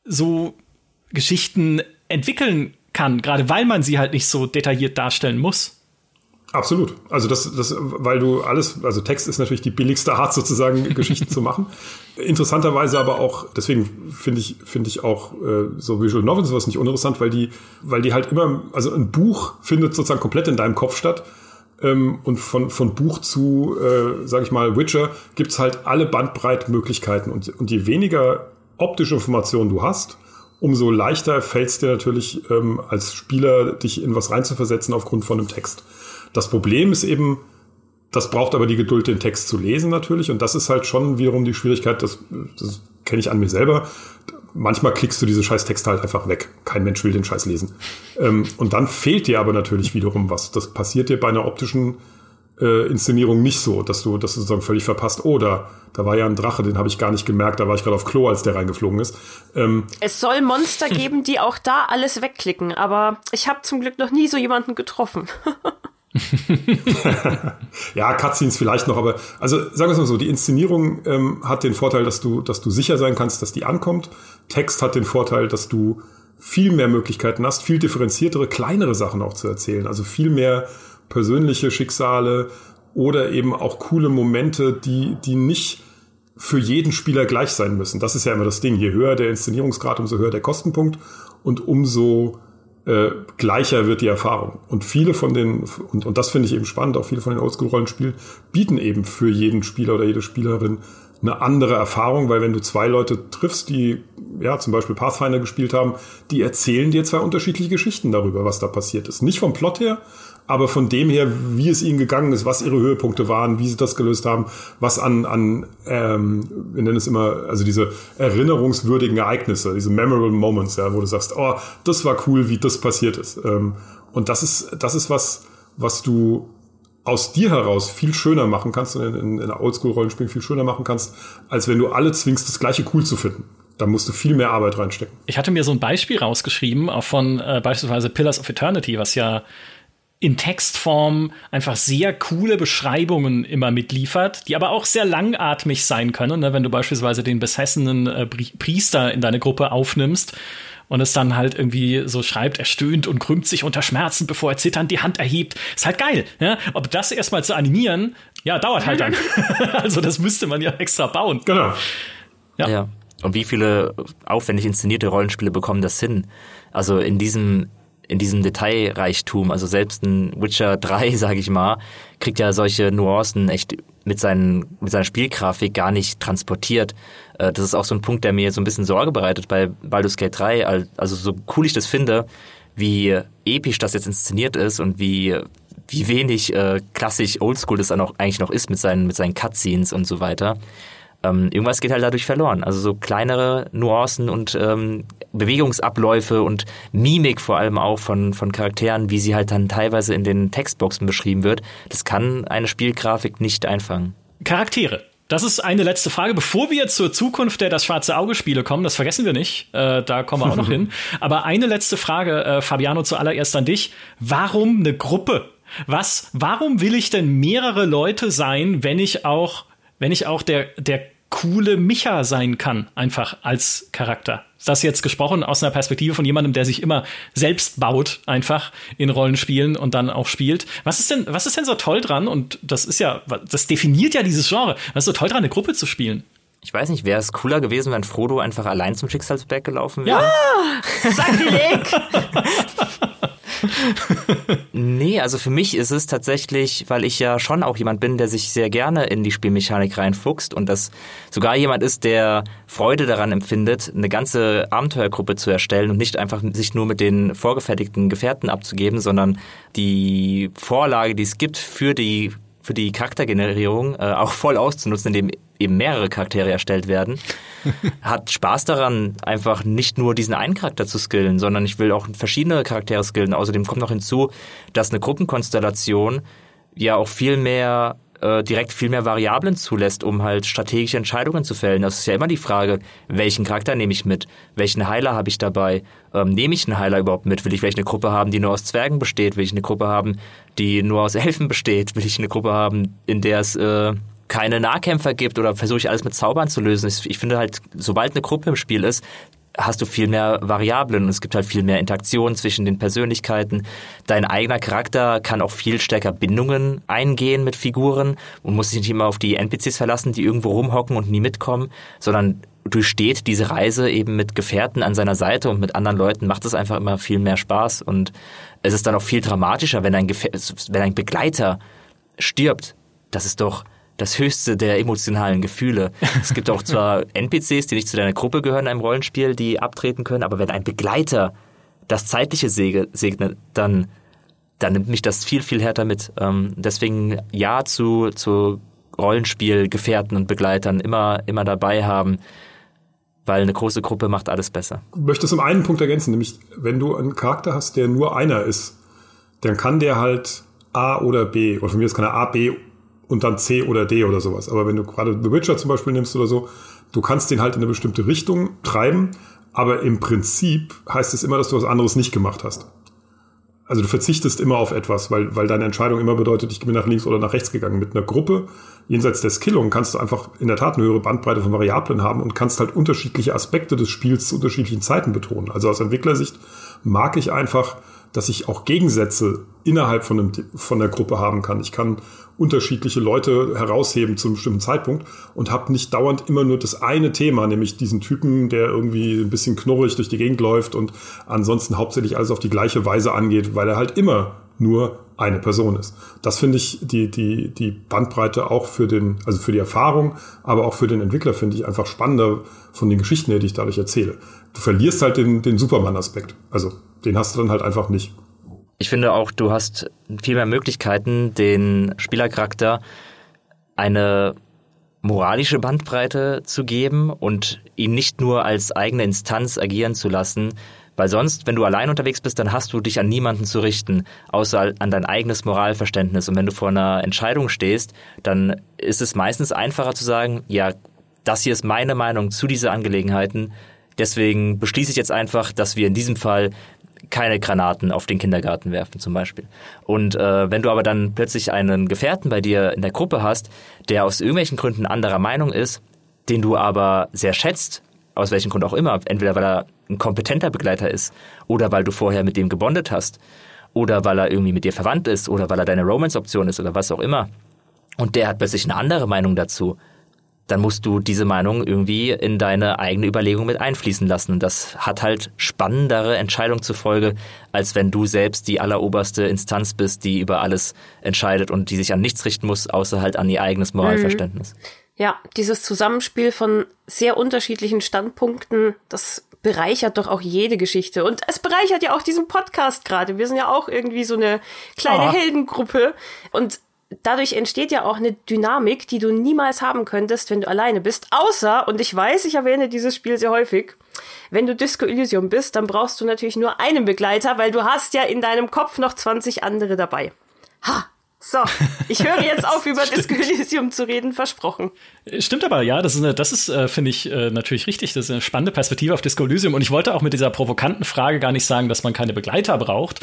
so Geschichten entwickeln kann, gerade weil man sie halt nicht so detailliert darstellen muss. Absolut. Also das, das, weil du alles, also Text ist natürlich die billigste Art sozusagen Geschichten zu machen. Interessanterweise aber auch, deswegen finde ich, finde ich auch äh, so Visual Novels sowas nicht uninteressant, weil die, weil die halt immer, also ein Buch findet sozusagen komplett in deinem Kopf statt. Ähm, und von, von Buch zu, äh, sage ich mal, Witcher gibt's halt alle Bandbreitmöglichkeiten. Und, und je weniger optische Informationen du hast, umso leichter fällt es dir natürlich ähm, als Spieler, dich in was reinzuversetzen aufgrund von einem Text. Das Problem ist eben, das braucht aber die Geduld, den Text zu lesen natürlich. Und das ist halt schon wiederum die Schwierigkeit, das, das kenne ich an mir selber. Manchmal klickst du diese scheiß Texte halt einfach weg. Kein Mensch will den Scheiß lesen. Ähm, und dann fehlt dir aber natürlich wiederum was. Das passiert dir bei einer optischen äh, Inszenierung nicht so, dass du das sozusagen völlig verpasst. Oder da war ja ein Drache, den habe ich gar nicht gemerkt, da war ich gerade auf Klo, als der reingeflogen ist. Ähm, es soll Monster geben, die auch da alles wegklicken, aber ich habe zum Glück noch nie so jemanden getroffen. ja, Cutscenes vielleicht noch, aber also sagen wir es mal so, die Inszenierung ähm, hat den Vorteil, dass du, dass du sicher sein kannst, dass die ankommt. Text hat den Vorteil, dass du viel mehr Möglichkeiten hast, viel differenziertere, kleinere Sachen auch zu erzählen. Also viel mehr persönliche Schicksale oder eben auch coole Momente, die, die nicht für jeden Spieler gleich sein müssen. Das ist ja immer das Ding. Je höher der Inszenierungsgrad, umso höher der Kostenpunkt und umso äh, gleicher wird die Erfahrung. Und viele von den, und, und das finde ich eben spannend, auch viele von den Oldschool-Rollenspielen bieten eben für jeden Spieler oder jede Spielerin eine andere Erfahrung, weil wenn du zwei Leute triffst, die ja zum Beispiel Pathfinder gespielt haben, die erzählen dir zwei unterschiedliche Geschichten darüber, was da passiert ist. Nicht vom Plot her, aber von dem her, wie es ihnen gegangen ist, was ihre Höhepunkte waren, wie sie das gelöst haben, was an, an ähm, wir nennen es immer, also diese erinnerungswürdigen Ereignisse, diese memorable moments, ja, wo du sagst, oh, das war cool, wie das passiert ist. Ähm, und das ist, das ist was, was du aus dir heraus viel schöner machen kannst und in, in, in Oldschool-Rollenspielen viel schöner machen kannst, als wenn du alle zwingst, das Gleiche cool zu finden. Da musst du viel mehr Arbeit reinstecken. Ich hatte mir so ein Beispiel rausgeschrieben, auch von äh, beispielsweise Pillars of Eternity, was ja in Textform einfach sehr coole Beschreibungen immer mitliefert, die aber auch sehr langatmig sein können. Ne? Wenn du beispielsweise den besessenen äh, Priester in deine Gruppe aufnimmst und es dann halt irgendwie so schreibt, er stöhnt und krümmt sich unter Schmerzen, bevor er zitternd die Hand erhebt. Ist halt geil. Ja? Ob das erstmal zu animieren, ja, dauert halt dann. also das müsste man ja extra bauen. Genau. Ja. ja. Und wie viele aufwendig inszenierte Rollenspiele bekommen das hin? Also in diesem in diesem Detailreichtum. Also selbst ein Witcher 3, sage ich mal, kriegt ja solche Nuancen echt mit, seinen, mit seiner Spielgrafik gar nicht transportiert. Äh, das ist auch so ein Punkt, der mir so ein bisschen Sorge bereitet bei Baldur's Gate 3. Also so cool ich das finde, wie episch das jetzt inszeniert ist und wie wie wenig äh, klassisch Oldschool das dann auch eigentlich noch ist mit seinen mit seinen Cutscenes und so weiter ähm, irgendwas geht halt dadurch verloren. Also so kleinere Nuancen und ähm, Bewegungsabläufe und Mimik vor allem auch von, von Charakteren, wie sie halt dann teilweise in den Textboxen beschrieben wird, das kann eine Spielgrafik nicht einfangen. Charaktere. Das ist eine letzte Frage, bevor wir zur Zukunft der Das Schwarze Auge-Spiele kommen. Das vergessen wir nicht. Äh, da kommen wir auch noch hin. Aber eine letzte Frage, äh, Fabiano, zuallererst an dich. Warum eine Gruppe? Was, warum will ich denn mehrere Leute sein, wenn ich auch wenn ich auch der, der coole Micha sein kann, einfach als Charakter. Das jetzt gesprochen aus einer Perspektive von jemandem, der sich immer selbst baut, einfach in Rollenspielen und dann auch spielt. Was ist denn, was ist denn so toll dran? Und das ist ja, das definiert ja dieses Genre. Was ist so toll dran, eine Gruppe zu spielen? Ich weiß nicht, wäre es cooler gewesen, wenn Frodo einfach allein zum Schicksalsberg gelaufen wäre? Ja! Sakrileg! nee, also für mich ist es tatsächlich, weil ich ja schon auch jemand bin, der sich sehr gerne in die Spielmechanik reinfuchst und das sogar jemand ist, der Freude daran empfindet, eine ganze Abenteuergruppe zu erstellen und nicht einfach sich nur mit den vorgefertigten Gefährten abzugeben, sondern die Vorlage, die es gibt für die für die Charaktergenerierung äh, auch voll auszunutzen, indem eben mehrere Charaktere erstellt werden. Hat Spaß daran, einfach nicht nur diesen einen Charakter zu skillen, sondern ich will auch verschiedene Charaktere skillen. Außerdem kommt noch hinzu, dass eine Gruppenkonstellation ja auch viel mehr äh, direkt viel mehr Variablen zulässt, um halt strategische Entscheidungen zu fällen. Das ist ja immer die Frage, welchen Charakter nehme ich mit? Welchen Heiler habe ich dabei? Ähm, nehme ich einen Heiler überhaupt mit? Will ich eine Gruppe haben, die nur aus Zwergen besteht? Will ich eine Gruppe haben, die nur aus Elfen besteht? Will ich eine Gruppe haben, in der es äh, keine Nahkämpfer gibt oder versuche ich alles mit Zaubern zu lösen? Ich finde halt, sobald eine Gruppe im Spiel ist, hast du viel mehr Variablen und es gibt halt viel mehr Interaktion zwischen den Persönlichkeiten. Dein eigener Charakter kann auch viel stärker Bindungen eingehen mit Figuren und muss sich nicht immer auf die NPCs verlassen, die irgendwo rumhocken und nie mitkommen, sondern durchsteht diese Reise eben mit Gefährten an seiner Seite und mit anderen Leuten macht es einfach immer viel mehr Spaß und es ist dann auch viel dramatischer, wenn ein, Gefähr wenn ein Begleiter stirbt. Das ist doch das höchste der emotionalen Gefühle. Es gibt auch zwar NPCs, die nicht zu deiner Gruppe gehören in einem Rollenspiel, die abtreten können, aber wenn ein Begleiter das Zeitliche segnet, dann, dann nimmt mich das viel, viel härter mit. Ähm, deswegen ja zu, zu Rollenspielgefährten und Begleitern immer, immer dabei haben, weil eine große Gruppe macht alles besser. Ich möchte es um einen Punkt ergänzen, nämlich wenn du einen Charakter hast, der nur einer ist, dann kann der halt A oder B, oder von mir ist kann er A, B und dann C oder D oder sowas. Aber wenn du gerade The Witcher zum Beispiel nimmst oder so, du kannst den halt in eine bestimmte Richtung treiben, aber im Prinzip heißt es immer, dass du was anderes nicht gemacht hast. Also du verzichtest immer auf etwas, weil, weil deine Entscheidung immer bedeutet, ich bin nach links oder nach rechts gegangen. Mit einer Gruppe, jenseits der Skillung, kannst du einfach in der Tat eine höhere Bandbreite von Variablen haben und kannst halt unterschiedliche Aspekte des Spiels zu unterschiedlichen Zeiten betonen. Also aus Entwicklersicht mag ich einfach, dass ich auch Gegensätze innerhalb von, einem, von der Gruppe haben kann. Ich kann unterschiedliche Leute herausheben zu einem bestimmten Zeitpunkt und habe nicht dauernd immer nur das eine Thema, nämlich diesen Typen, der irgendwie ein bisschen knurrig durch die Gegend läuft und ansonsten hauptsächlich alles auf die gleiche Weise angeht, weil er halt immer nur eine Person ist. Das finde ich die, die, die Bandbreite auch für den, also für die Erfahrung, aber auch für den Entwickler finde ich einfach spannender von den Geschichten her, die ich dadurch erzähle. Du verlierst halt den, den Superman-Aspekt. Also den hast du dann halt einfach nicht. Ich finde auch, du hast viel mehr Möglichkeiten, den Spielercharakter eine moralische Bandbreite zu geben und ihn nicht nur als eigene Instanz agieren zu lassen, weil sonst, wenn du allein unterwegs bist, dann hast du dich an niemanden zu richten, außer an dein eigenes Moralverständnis. Und wenn du vor einer Entscheidung stehst, dann ist es meistens einfacher zu sagen, ja, das hier ist meine Meinung zu dieser Angelegenheiten. Deswegen beschließe ich jetzt einfach, dass wir in diesem Fall keine Granaten auf den Kindergarten werfen zum Beispiel. Und äh, wenn du aber dann plötzlich einen Gefährten bei dir in der Gruppe hast, der aus irgendwelchen Gründen anderer Meinung ist, den du aber sehr schätzt, aus welchem Grund auch immer, entweder weil er ein kompetenter Begleiter ist oder weil du vorher mit dem gebondet hast oder weil er irgendwie mit dir verwandt ist oder weil er deine Romance-Option ist oder was auch immer und der hat plötzlich eine andere Meinung dazu, dann musst du diese Meinung irgendwie in deine eigene Überlegung mit einfließen lassen. Und das hat halt spannendere Entscheidungen zur Folge, als wenn du selbst die alleroberste Instanz bist, die über alles entscheidet und die sich an nichts richten muss, außer halt an ihr eigenes Moralverständnis. Mhm. Ja, dieses Zusammenspiel von sehr unterschiedlichen Standpunkten, das bereichert doch auch jede Geschichte. Und es bereichert ja auch diesen Podcast gerade. Wir sind ja auch irgendwie so eine kleine oh. Heldengruppe. Und dadurch entsteht ja auch eine Dynamik, die du niemals haben könntest, wenn du alleine bist. Außer, und ich weiß, ich erwähne dieses Spiel sehr häufig, wenn du Disco Elysium bist, dann brauchst du natürlich nur einen Begleiter, weil du hast ja in deinem Kopf noch 20 andere dabei. Ha! So, ich höre jetzt auf, über Disco Elysium zu reden, versprochen. Stimmt aber, ja, das ist, eine, das ist äh, finde ich, äh, natürlich richtig. Das ist eine spannende Perspektive auf Disco Elysium. Und ich wollte auch mit dieser provokanten Frage gar nicht sagen, dass man keine Begleiter braucht.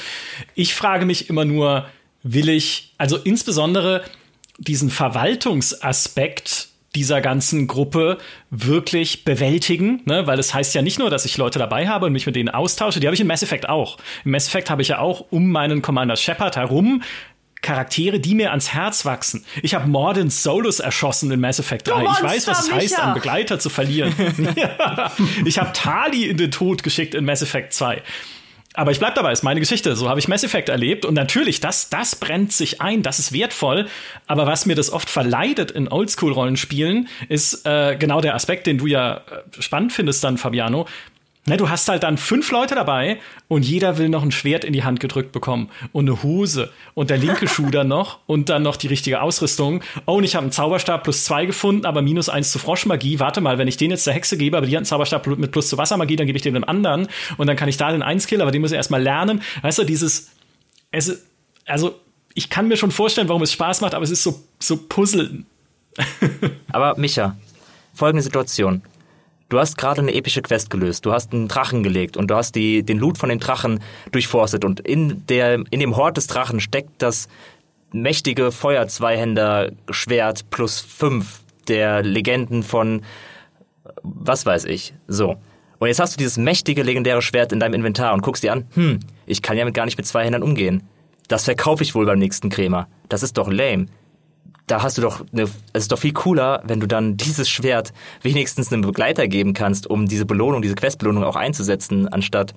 Ich frage mich immer nur, will ich, also insbesondere diesen Verwaltungsaspekt dieser ganzen Gruppe wirklich bewältigen, ne? weil es heißt ja nicht nur, dass ich Leute dabei habe und mich mit denen austausche, die habe ich in Mass Effect auch. Im Mass Effect habe ich ja auch um meinen Commander Shepard herum Charaktere, die mir ans Herz wachsen. Ich habe Mordin Solus erschossen in Mass Effect 3. ich weiß, was es Micha. heißt, einen Begleiter zu verlieren. ich habe Tali in den Tod geschickt in Mass Effect 2. Aber ich bleib dabei, ist meine Geschichte. So habe ich Mass Effect erlebt. Und natürlich, das, das brennt sich ein, das ist wertvoll. Aber was mir das oft verleidet in Oldschool-Rollenspielen, ist äh, genau der Aspekt, den du ja äh, spannend findest dann, Fabiano. Ne, du hast halt dann fünf Leute dabei und jeder will noch ein Schwert in die Hand gedrückt bekommen und eine Hose und der linke Schuh dann noch und dann noch die richtige Ausrüstung. Oh, und ich habe einen Zauberstab plus zwei gefunden, aber minus eins zu Froschmagie. Warte mal, wenn ich den jetzt der Hexe gebe, aber die hat einen Zauberstab mit plus zu Wassermagie, dann gebe ich den dem anderen und dann kann ich da den eins killen, aber den muss ich erstmal lernen. Weißt du, dieses, es, also ich kann mir schon vorstellen, warum es Spaß macht, aber es ist so, so Puzzeln. aber Micha, folgende Situation. Du hast gerade eine epische Quest gelöst, du hast einen Drachen gelegt und du hast die, den Loot von dem Drachen durchforstet und in, der, in dem Hort des Drachen steckt das mächtige Feuer-Zweihänder-Schwert plus fünf der Legenden von was weiß ich. So. Und jetzt hast du dieses mächtige, legendäre Schwert in deinem Inventar und guckst dir an, hm, ich kann ja gar nicht mit zwei Händern umgehen. Das verkaufe ich wohl beim nächsten Krämer. Das ist doch lame da hast du doch, eine, es ist doch viel cooler, wenn du dann dieses Schwert wenigstens einem Begleiter geben kannst, um diese Belohnung, diese Questbelohnung auch einzusetzen, anstatt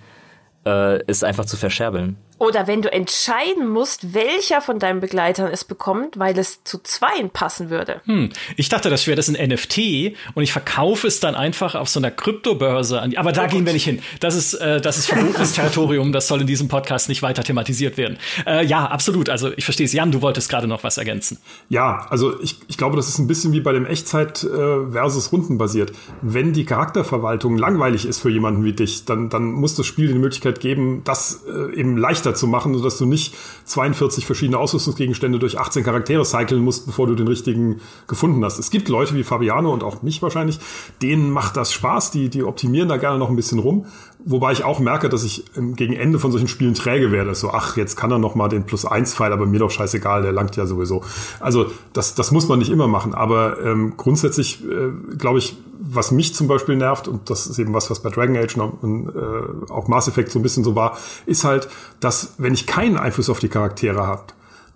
äh, es einfach zu verscherbeln. Oder wenn du entscheiden musst, welcher von deinen Begleitern es bekommt, weil es zu zweien passen würde. Hm. Ich dachte, das wäre das ein NFT und ich verkaufe es dann einfach auf so einer Kryptobörse an. Aber da oh gehen wir nicht hin. Das ist, äh, das ist verbotenes Territorium. Das soll in diesem Podcast nicht weiter thematisiert werden. Äh, ja, absolut. Also ich verstehe es. Jan, du wolltest gerade noch was ergänzen. Ja, also ich, ich glaube, das ist ein bisschen wie bei dem Echtzeit äh, versus Runden basiert. Wenn die Charakterverwaltung langweilig ist für jemanden wie dich, dann, dann muss das Spiel die Möglichkeit geben, das äh, eben leichter leichter zu machen, sodass du nicht 42 verschiedene Ausrüstungsgegenstände durch 18 Charaktere cyclen musst, bevor du den richtigen gefunden hast. Es gibt Leute wie Fabiano und auch mich wahrscheinlich, denen macht das Spaß, die, die optimieren da gerne noch ein bisschen rum. Wobei ich auch merke, dass ich gegen Ende von solchen Spielen träge werde. So, ach, jetzt kann er noch mal den Plus-1-Pfeil, aber mir doch scheißegal, der langt ja sowieso. Also das, das muss man nicht immer machen. Aber ähm, grundsätzlich äh, glaube ich, was mich zum Beispiel nervt, und das ist eben was, was bei Dragon Age und äh, auch Mass Effect so ein bisschen so war, ist halt, dass wenn ich keinen Einfluss auf die Charaktere habe,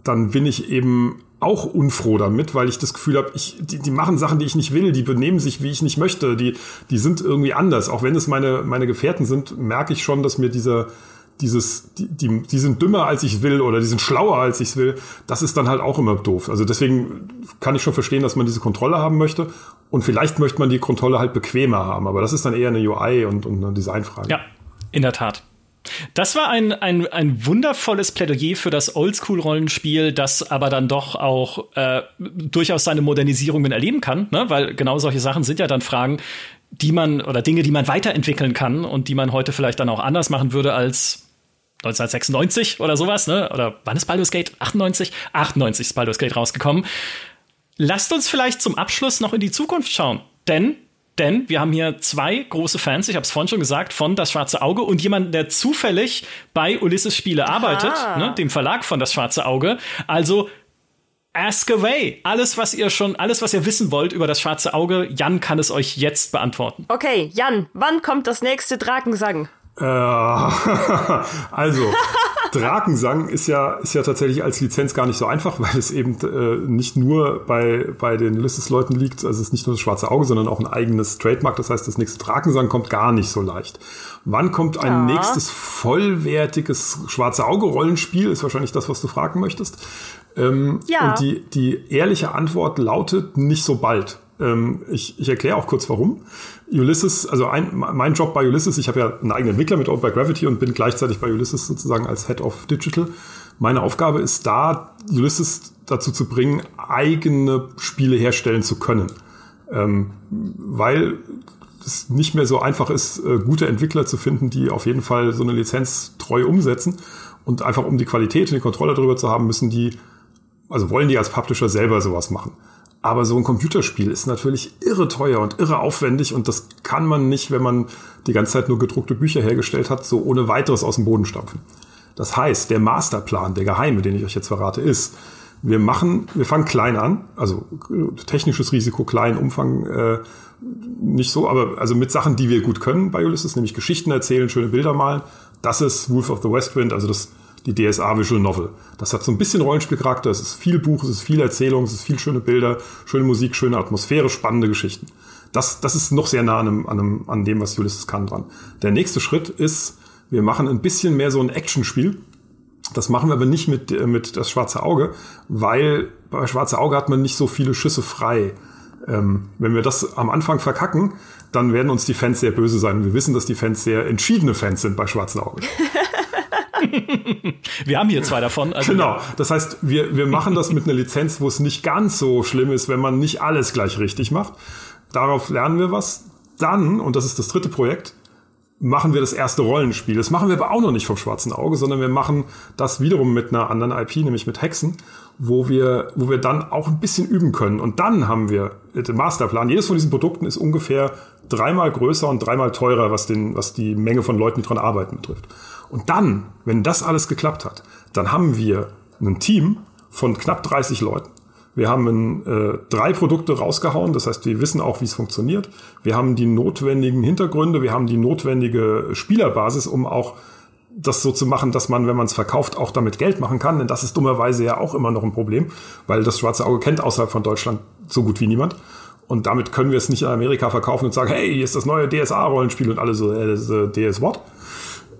dann bin ich eben auch unfroh damit, weil ich das Gefühl habe, ich, die, die machen Sachen, die ich nicht will, die benehmen sich, wie ich nicht möchte, die, die sind irgendwie anders. Auch wenn es meine, meine Gefährten sind, merke ich schon, dass mir dieser, dieses, die, die, die sind dümmer als ich will oder die sind schlauer als ich will, das ist dann halt auch immer doof. Also deswegen kann ich schon verstehen, dass man diese Kontrolle haben möchte. Und vielleicht möchte man die Kontrolle halt bequemer haben, aber das ist dann eher eine UI und, und eine Designfrage. Ja, in der Tat. Das war ein, ein, ein wundervolles Plädoyer für das Oldschool-Rollenspiel, das aber dann doch auch äh, durchaus seine Modernisierungen erleben kann, ne? weil genau solche Sachen sind ja dann Fragen, die man oder Dinge, die man weiterentwickeln kann und die man heute vielleicht dann auch anders machen würde als 1996 oder sowas, ne? Oder wann ist Baldur's Gate? 98? 98 ist Baldur's Gate rausgekommen. Lasst uns vielleicht zum Abschluss noch in die Zukunft schauen. Denn denn wir haben hier zwei große Fans, ich habe es vorhin schon gesagt, von Das Schwarze Auge und jemanden, der zufällig bei Ulysses Spiele arbeitet, ne, dem Verlag von Das Schwarze Auge. Also Ask away. Alles, was ihr schon, alles, was ihr wissen wollt über das schwarze Auge, Jan kann es euch jetzt beantworten. Okay, Jan, wann kommt das nächste Drakensang? Äh, also, Drakensang ist ja, ist ja tatsächlich als Lizenz gar nicht so einfach, weil es eben äh, nicht nur bei, bei den Ulysses-Leuten liegt, also es ist nicht nur das schwarze Auge, sondern auch ein eigenes Trademark. Das heißt, das nächste Drakensang kommt gar nicht so leicht. Wann kommt ein ja. nächstes vollwertiges schwarze Auge-Rollenspiel? Ist wahrscheinlich das, was du fragen möchtest. Ähm, ja. Und die, die ehrliche Antwort lautet nicht so bald. Ähm, ich ich erkläre auch kurz warum. Ulysses, also ein, mein Job bei Ulysses, ich habe ja einen eigenen Entwickler mit Owned by Gravity und bin gleichzeitig bei Ulysses sozusagen als Head of Digital. Meine Aufgabe ist da, Ulysses dazu zu bringen, eigene Spiele herstellen zu können. Ähm, weil es nicht mehr so einfach ist, äh, gute Entwickler zu finden, die auf jeden Fall so eine Lizenz treu umsetzen. Und einfach um die Qualität und die Kontrolle darüber zu haben, müssen die, also wollen die als Publisher selber sowas machen. Aber so ein Computerspiel ist natürlich irre teuer und irre aufwendig und das kann man nicht, wenn man die ganze Zeit nur gedruckte Bücher hergestellt hat, so ohne weiteres aus dem Boden stampfen. Das heißt, der Masterplan, der geheime, den ich euch jetzt verrate, ist, wir machen, wir fangen klein an, also technisches Risiko klein, Umfang äh, nicht so, aber also mit Sachen, die wir gut können bei Ulysses, nämlich Geschichten erzählen, schöne Bilder malen. Das ist Wolf of the West Wind, also das die DSA Visual Novel. Das hat so ein bisschen Rollenspielcharakter, es ist viel Buch, es ist viel Erzählung, es ist viel schöne Bilder, schöne Musik, schöne Atmosphäre, spannende Geschichten. Das, das ist noch sehr nah an, einem, an, einem, an dem, was Ulysses kann dran. Der nächste Schritt ist, wir machen ein bisschen mehr so ein Actionspiel. Das machen wir aber nicht mit, äh, mit das schwarze Auge, weil bei schwarze Auge hat man nicht so viele Schüsse frei. Ähm, wenn wir das am Anfang verkacken, dann werden uns die Fans sehr böse sein. Wir wissen, dass die Fans sehr entschiedene Fans sind bei Schwarzen Auge. wir haben hier zwei davon. Also genau. Das heißt, wir, wir machen das mit einer Lizenz, wo es nicht ganz so schlimm ist, wenn man nicht alles gleich richtig macht. Darauf lernen wir was. Dann, und das ist das dritte Projekt, machen wir das erste Rollenspiel. Das machen wir aber auch noch nicht vom schwarzen Auge, sondern wir machen das wiederum mit einer anderen IP, nämlich mit Hexen, wo wir, wo wir dann auch ein bisschen üben können. Und dann haben wir den Masterplan. Jedes von diesen Produkten ist ungefähr dreimal größer und dreimal teurer, was, den, was die Menge von Leuten, die dran arbeiten, betrifft. Und dann, wenn das alles geklappt hat, dann haben wir ein Team von knapp 30 Leuten. Wir haben äh, drei Produkte rausgehauen, das heißt, wir wissen auch, wie es funktioniert. Wir haben die notwendigen Hintergründe, wir haben die notwendige Spielerbasis, um auch das so zu machen, dass man, wenn man es verkauft, auch damit Geld machen kann. Denn das ist dummerweise ja auch immer noch ein Problem, weil das schwarze Auge kennt außerhalb von Deutschland so gut wie niemand. Und damit können wir es nicht in Amerika verkaufen und sagen, hey, hier ist das neue DSA-Rollenspiel und alle so, äh, das ist, äh, DS what?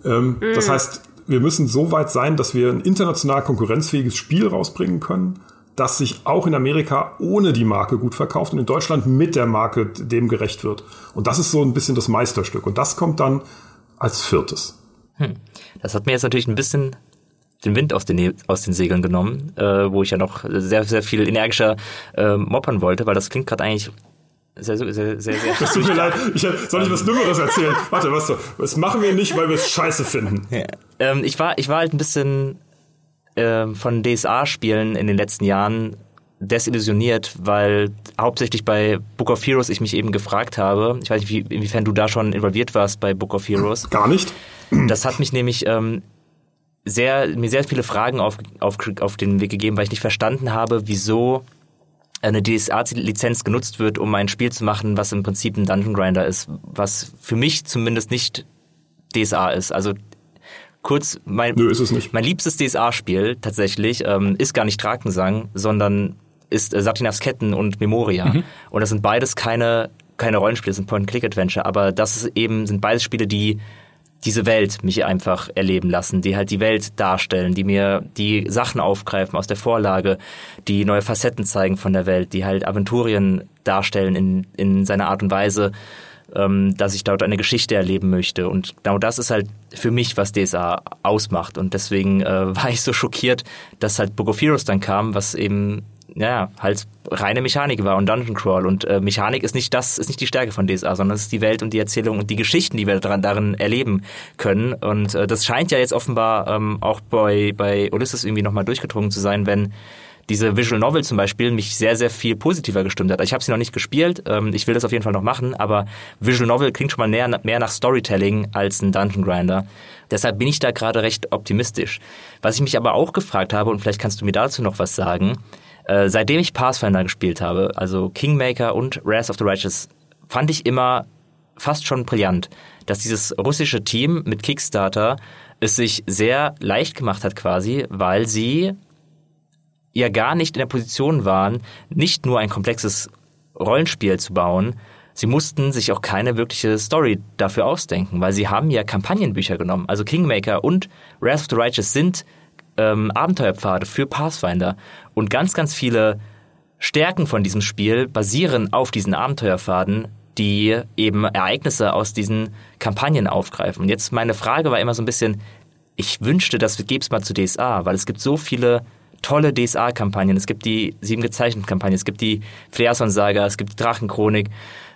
Ähm, mhm. Das heißt, wir müssen so weit sein, dass wir ein international konkurrenzfähiges Spiel rausbringen können, das sich auch in Amerika ohne die Marke gut verkauft und in Deutschland mit der Marke dem gerecht wird. Und das ist so ein bisschen das Meisterstück. Und das kommt dann als viertes. Hm. Das hat mir jetzt natürlich ein bisschen den Wind aus den, aus den Segeln genommen, äh, wo ich ja noch sehr, sehr viel energischer äh, moppern wollte, weil das klingt gerade eigentlich sehr, sehr, sehr, sehr. Das tut mir leid. Ich, soll ich was Dümmeres erzählen? Warte, was so? Das machen wir nicht, weil wir es scheiße finden. Ja. Ähm, ich war, ich war halt ein bisschen äh, von DSA-Spielen in den letzten Jahren desillusioniert, weil hauptsächlich bei Book of Heroes ich mich eben gefragt habe, ich weiß nicht, wie, inwiefern du da schon involviert warst bei Book of Heroes. Gar nicht. Das hat mich nämlich ähm, sehr, mir sehr viele Fragen auf, auf, auf den Weg gegeben, weil ich nicht verstanden habe, wieso eine DSA-Lizenz genutzt wird, um ein Spiel zu machen, was im Prinzip ein Dungeon Grinder ist, was für mich zumindest nicht DSA ist. Also kurz, mein, Nö, mein liebstes DSA-Spiel tatsächlich ähm, ist gar nicht Drakensang, sondern ist äh, Satinas Ketten und Memoria. Mhm. Und das sind beides keine, keine Rollenspiele, das sind Point-Click-Adventure, aber das ist eben, sind beides Spiele, die diese Welt mich einfach erleben lassen, die halt die Welt darstellen, die mir die Sachen aufgreifen aus der Vorlage, die neue Facetten zeigen von der Welt, die halt Aventurien darstellen in, in seiner Art und Weise, ähm, dass ich dort eine Geschichte erleben möchte. Und genau das ist halt für mich, was DSA ausmacht. Und deswegen äh, war ich so schockiert, dass halt Book of Heroes dann kam, was eben ja, halt reine Mechanik war und Dungeon Crawl. Und äh, Mechanik ist nicht das, ist nicht die Stärke von DSA, sondern es ist die Welt und die Erzählung und die Geschichten, die wir daran, darin erleben können. Und äh, das scheint ja jetzt offenbar ähm, auch bei, bei Ulysses irgendwie nochmal durchgedrungen zu sein, wenn diese Visual Novel zum Beispiel mich sehr, sehr viel positiver gestimmt hat. Ich habe sie noch nicht gespielt, ähm, ich will das auf jeden Fall noch machen, aber Visual Novel klingt schon mal näher, mehr nach Storytelling als ein Dungeon Grinder. Deshalb bin ich da gerade recht optimistisch. Was ich mich aber auch gefragt habe, und vielleicht kannst du mir dazu noch was sagen, äh, seitdem ich Pathfinder gespielt habe, also Kingmaker und Wrath of the Righteous, fand ich immer fast schon brillant, dass dieses russische Team mit Kickstarter es sich sehr leicht gemacht hat quasi, weil sie ja gar nicht in der Position waren, nicht nur ein komplexes Rollenspiel zu bauen, sie mussten sich auch keine wirkliche Story dafür ausdenken, weil sie haben ja Kampagnenbücher genommen. Also Kingmaker und Wrath of the Righteous sind ähm, Abenteuerpfade für Pathfinder. Und ganz, ganz viele Stärken von diesem Spiel basieren auf diesen Abenteuerpfaden, die eben Ereignisse aus diesen Kampagnen aufgreifen. Und jetzt meine Frage war immer so ein bisschen, ich wünschte, das gäbe es mal zu DSA, weil es gibt so viele tolle DSA-Kampagnen. Es gibt die sieben gezeichneten Kampagnen, es gibt die Fleason-Saga, es gibt die Drachenchronik,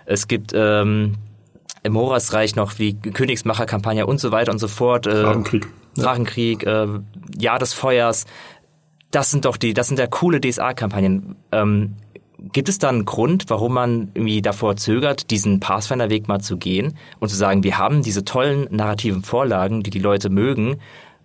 es gibt ähm, im Horasreich noch die Königsmacher-Kampagne und so weiter und so fort. Äh, Drachenkrieg. Drachenkrieg, äh, Jahr des Feuers. Das sind doch die, das sind ja coole DSA-Kampagnen. Ähm, gibt es da einen Grund, warum man irgendwie davor zögert, diesen Pathfinder-Weg mal zu gehen und zu sagen, wir haben diese tollen narrativen Vorlagen, die die Leute mögen,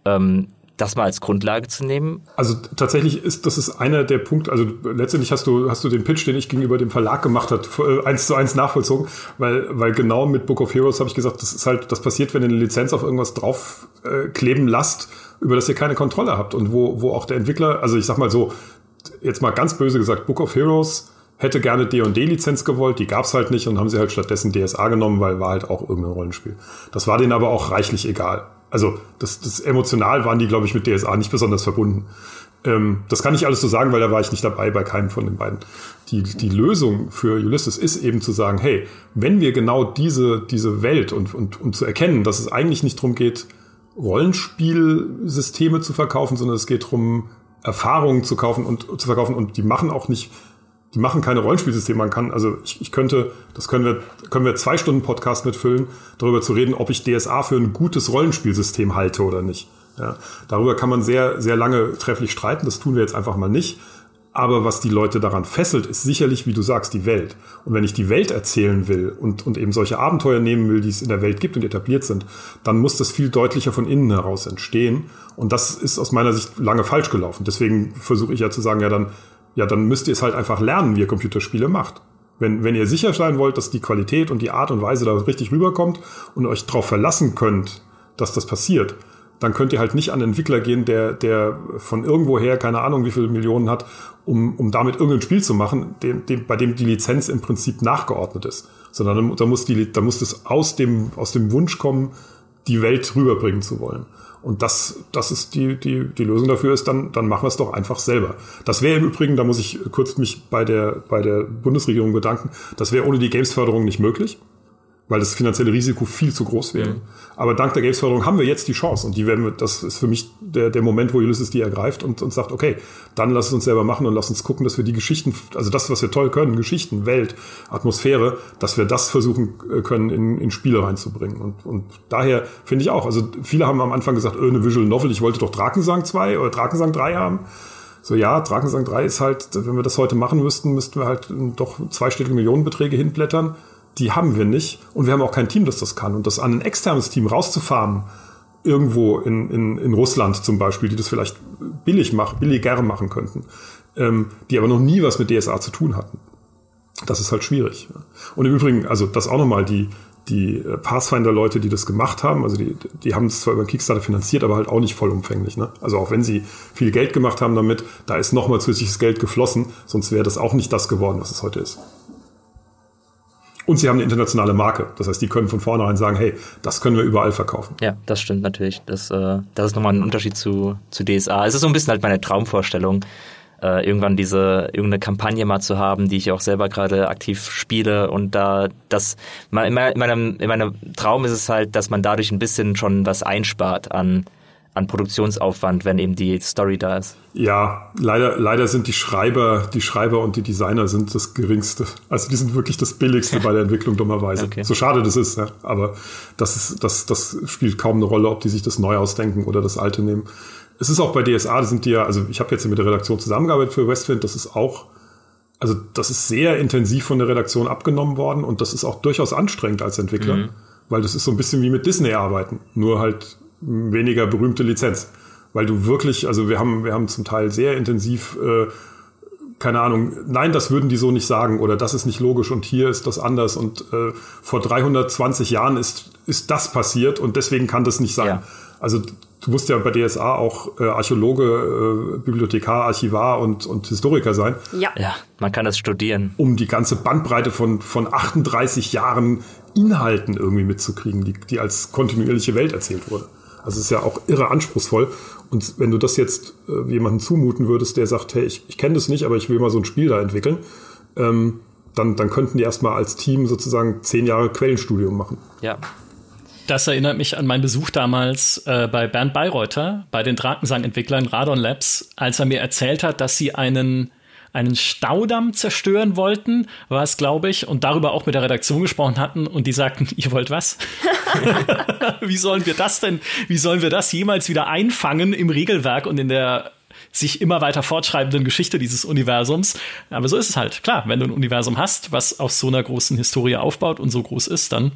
ähm, das mal als Grundlage zu nehmen? Also tatsächlich ist das ist einer der Punkte, also letztendlich hast du, hast du den Pitch, den ich gegenüber dem Verlag gemacht habe, äh, eins zu eins nachvollzogen, weil, weil genau mit Book of Heroes habe ich gesagt, das ist halt, das passiert, wenn ihr eine Lizenz auf irgendwas draufkleben äh, lasst, über das ihr keine Kontrolle habt und wo, wo auch der Entwickler, also ich sag mal so, jetzt mal ganz böse gesagt, Book of Heroes hätte gerne D&D-Lizenz gewollt, die gab's halt nicht und haben sie halt stattdessen DSA genommen, weil war halt auch irgendein Rollenspiel. Das war denen aber auch reichlich egal. Also das, das emotional waren die, glaube ich, mit DSA nicht besonders verbunden. Ähm, das kann ich alles so sagen, weil da war ich nicht dabei bei keinem von den beiden. Die, die Lösung für Ulysses ist eben zu sagen, hey, wenn wir genau diese, diese Welt und, und, und zu erkennen, dass es eigentlich nicht darum geht, Rollenspielsysteme zu verkaufen, sondern es geht darum, Erfahrungen zu kaufen und zu verkaufen und die machen auch nicht die machen keine Rollenspielsysteme. Man kann, also ich, ich könnte, das können wir, können wir zwei Stunden Podcast mitfüllen, darüber zu reden, ob ich DSA für ein gutes Rollenspielsystem halte oder nicht. Ja, darüber kann man sehr, sehr lange trefflich streiten. Das tun wir jetzt einfach mal nicht. Aber was die Leute daran fesselt, ist sicherlich, wie du sagst, die Welt. Und wenn ich die Welt erzählen will und, und eben solche Abenteuer nehmen will, die es in der Welt gibt und etabliert sind, dann muss das viel deutlicher von innen heraus entstehen. Und das ist aus meiner Sicht lange falsch gelaufen. Deswegen versuche ich ja zu sagen, ja, dann ja, dann müsst ihr es halt einfach lernen, wie ihr Computerspiele macht. Wenn, wenn ihr sicher sein wollt, dass die Qualität und die Art und Weise da richtig rüberkommt und euch darauf verlassen könnt, dass das passiert, dann könnt ihr halt nicht an einen Entwickler gehen, der, der von irgendwoher keine Ahnung wie viele Millionen hat, um, um damit irgendein Spiel zu machen, dem, dem, bei dem die Lizenz im Prinzip nachgeordnet ist. Sondern da muss, die, da muss das aus dem, aus dem Wunsch kommen, die Welt rüberbringen zu wollen. Und das, das ist die, die, die Lösung dafür ist, dann, dann machen wir es doch einfach selber. Das wäre im Übrigen, da muss ich kurz mich bei der, bei der Bundesregierung bedanken, das wäre ohne die Games-Förderung nicht möglich weil das finanzielle Risiko viel zu groß wäre. Mhm. Aber dank der Games-Förderung haben wir jetzt die Chance und die werden wir, das ist für mich der, der Moment, wo Ulysses die ergreift und, und sagt, okay, dann lass es uns selber machen und lass uns gucken, dass wir die Geschichten, also das, was wir toll können, Geschichten, Welt, Atmosphäre, dass wir das versuchen äh, können, in, in Spiele reinzubringen. Und, und daher finde ich auch, also viele haben am Anfang gesagt, öh, eine Visual Novel, ich wollte doch Drakensang 2 oder Drakensang 3 haben. So, ja, Drakensang 3 ist halt, wenn wir das heute machen müssten, müssten wir halt doch zweistellige Millionenbeträge hinblättern die haben wir nicht. Und wir haben auch kein Team, das das kann. Und das an ein externes Team rauszufahren, irgendwo in, in, in Russland zum Beispiel, die das vielleicht billig machen, billiger machen könnten, ähm, die aber noch nie was mit DSA zu tun hatten. Das ist halt schwierig. Und im Übrigen, also das auch nochmal, die, die äh, Pathfinder-Leute, die das gemacht haben, also die, die haben es zwar über Kickstarter finanziert, aber halt auch nicht vollumfänglich. Ne? Also auch wenn sie viel Geld gemacht haben damit, da ist nochmal zusätzliches Geld geflossen, sonst wäre das auch nicht das geworden, was es heute ist. Und sie haben eine internationale Marke. Das heißt, die können von vornherein sagen, hey, das können wir überall verkaufen. Ja, das stimmt natürlich. Das, äh, das ist nochmal ein Unterschied zu, zu DSA. Es ist so ein bisschen halt meine Traumvorstellung. äh, irgendwann diese irgendeine Kampagne mal zu haben, die ich auch selber gerade aktiv spiele und da das in meinem, in meinem Traum ist es halt, dass man dadurch ein bisschen schon was einspart an an Produktionsaufwand, wenn eben die Story da ist. Ja, leider, leider sind die Schreiber, die Schreiber und die Designer sind das geringste. Also die sind wirklich das billigste bei der Entwicklung dummerweise. Okay. So schade das ist, ja. Aber das ist, das, das spielt kaum eine Rolle, ob die sich das neu ausdenken oder das alte nehmen. Es ist auch bei DSA, sind die ja, also ich habe jetzt mit der Redaktion zusammengearbeitet für Westwind, das ist auch, also das ist sehr intensiv von der Redaktion abgenommen worden und das ist auch durchaus anstrengend als Entwickler, mhm. weil das ist so ein bisschen wie mit Disney arbeiten, nur halt weniger berühmte Lizenz. Weil du wirklich, also wir haben, wir haben zum Teil sehr intensiv, äh, keine Ahnung, nein, das würden die so nicht sagen oder das ist nicht logisch und hier ist das anders und äh, vor 320 Jahren ist, ist das passiert und deswegen kann das nicht sein. Ja. Also du musst ja bei DSA auch äh, Archäologe, äh, Bibliothekar, Archivar und, und Historiker sein. Ja. ja, man kann das studieren. Um die ganze Bandbreite von, von 38 Jahren Inhalten irgendwie mitzukriegen, die, die als kontinuierliche Welt erzählt wurde. Also es ist ja auch irre anspruchsvoll. Und wenn du das jetzt äh, jemandem zumuten würdest, der sagt, hey, ich, ich kenne das nicht, aber ich will mal so ein Spiel da entwickeln, ähm, dann, dann könnten die erstmal als Team sozusagen zehn Jahre Quellenstudium machen. Ja. Das erinnert mich an meinen Besuch damals äh, bei Bernd Bayreuther, bei den Drakensang-Entwicklern Radon Labs, als er mir erzählt hat, dass sie einen einen Staudamm zerstören wollten, war es, glaube ich, und darüber auch mit der Redaktion gesprochen hatten und die sagten, ihr wollt was? wie sollen wir das denn, wie sollen wir das jemals wieder einfangen im Regelwerk und in der sich immer weiter fortschreibenden Geschichte dieses Universums. Aber so ist es halt. Klar, wenn du ein Universum hast, was auf so einer großen Historie aufbaut und so groß ist, dann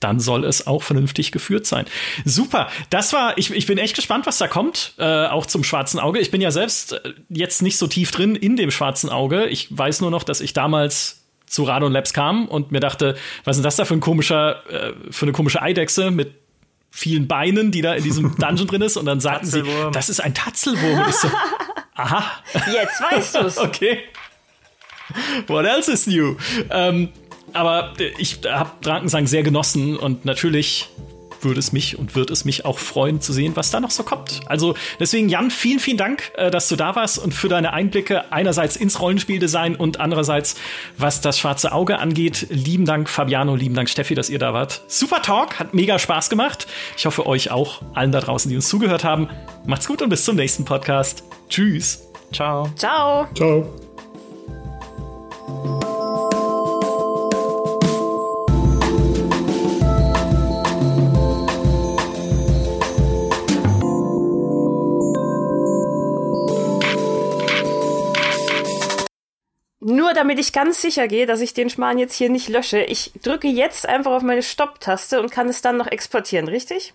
dann soll es auch vernünftig geführt sein. Super, das war, ich, ich bin echt gespannt, was da kommt, äh, auch zum schwarzen Auge. Ich bin ja selbst äh, jetzt nicht so tief drin in dem schwarzen Auge. Ich weiß nur noch, dass ich damals zu Radon Labs kam und mir dachte, was ist das da für ein komischer, äh, für eine komische Eidechse mit vielen Beinen, die da in diesem Dungeon drin ist. Und dann sagten sie, das ist ein Tatzelwurm. Und ich so, aha. Jetzt weißt du's. okay. What else is new? Ähm, aber ich habe Drakensang sehr genossen und natürlich würde es mich und wird es mich auch freuen zu sehen, was da noch so kommt. Also deswegen, Jan, vielen, vielen Dank, äh, dass du da warst und für deine Einblicke einerseits ins Rollenspieldesign und andererseits, was das schwarze Auge angeht. Lieben Dank, Fabiano, lieben Dank, Steffi, dass ihr da wart. Super Talk, hat mega Spaß gemacht. Ich hoffe euch auch, allen da draußen, die uns zugehört haben. Macht's gut und bis zum nächsten Podcast. Tschüss. Ciao. Ciao. Ciao. Nur damit ich ganz sicher gehe, dass ich den Schmarrn jetzt hier nicht lösche, ich drücke jetzt einfach auf meine Stopp-Taste und kann es dann noch exportieren, richtig?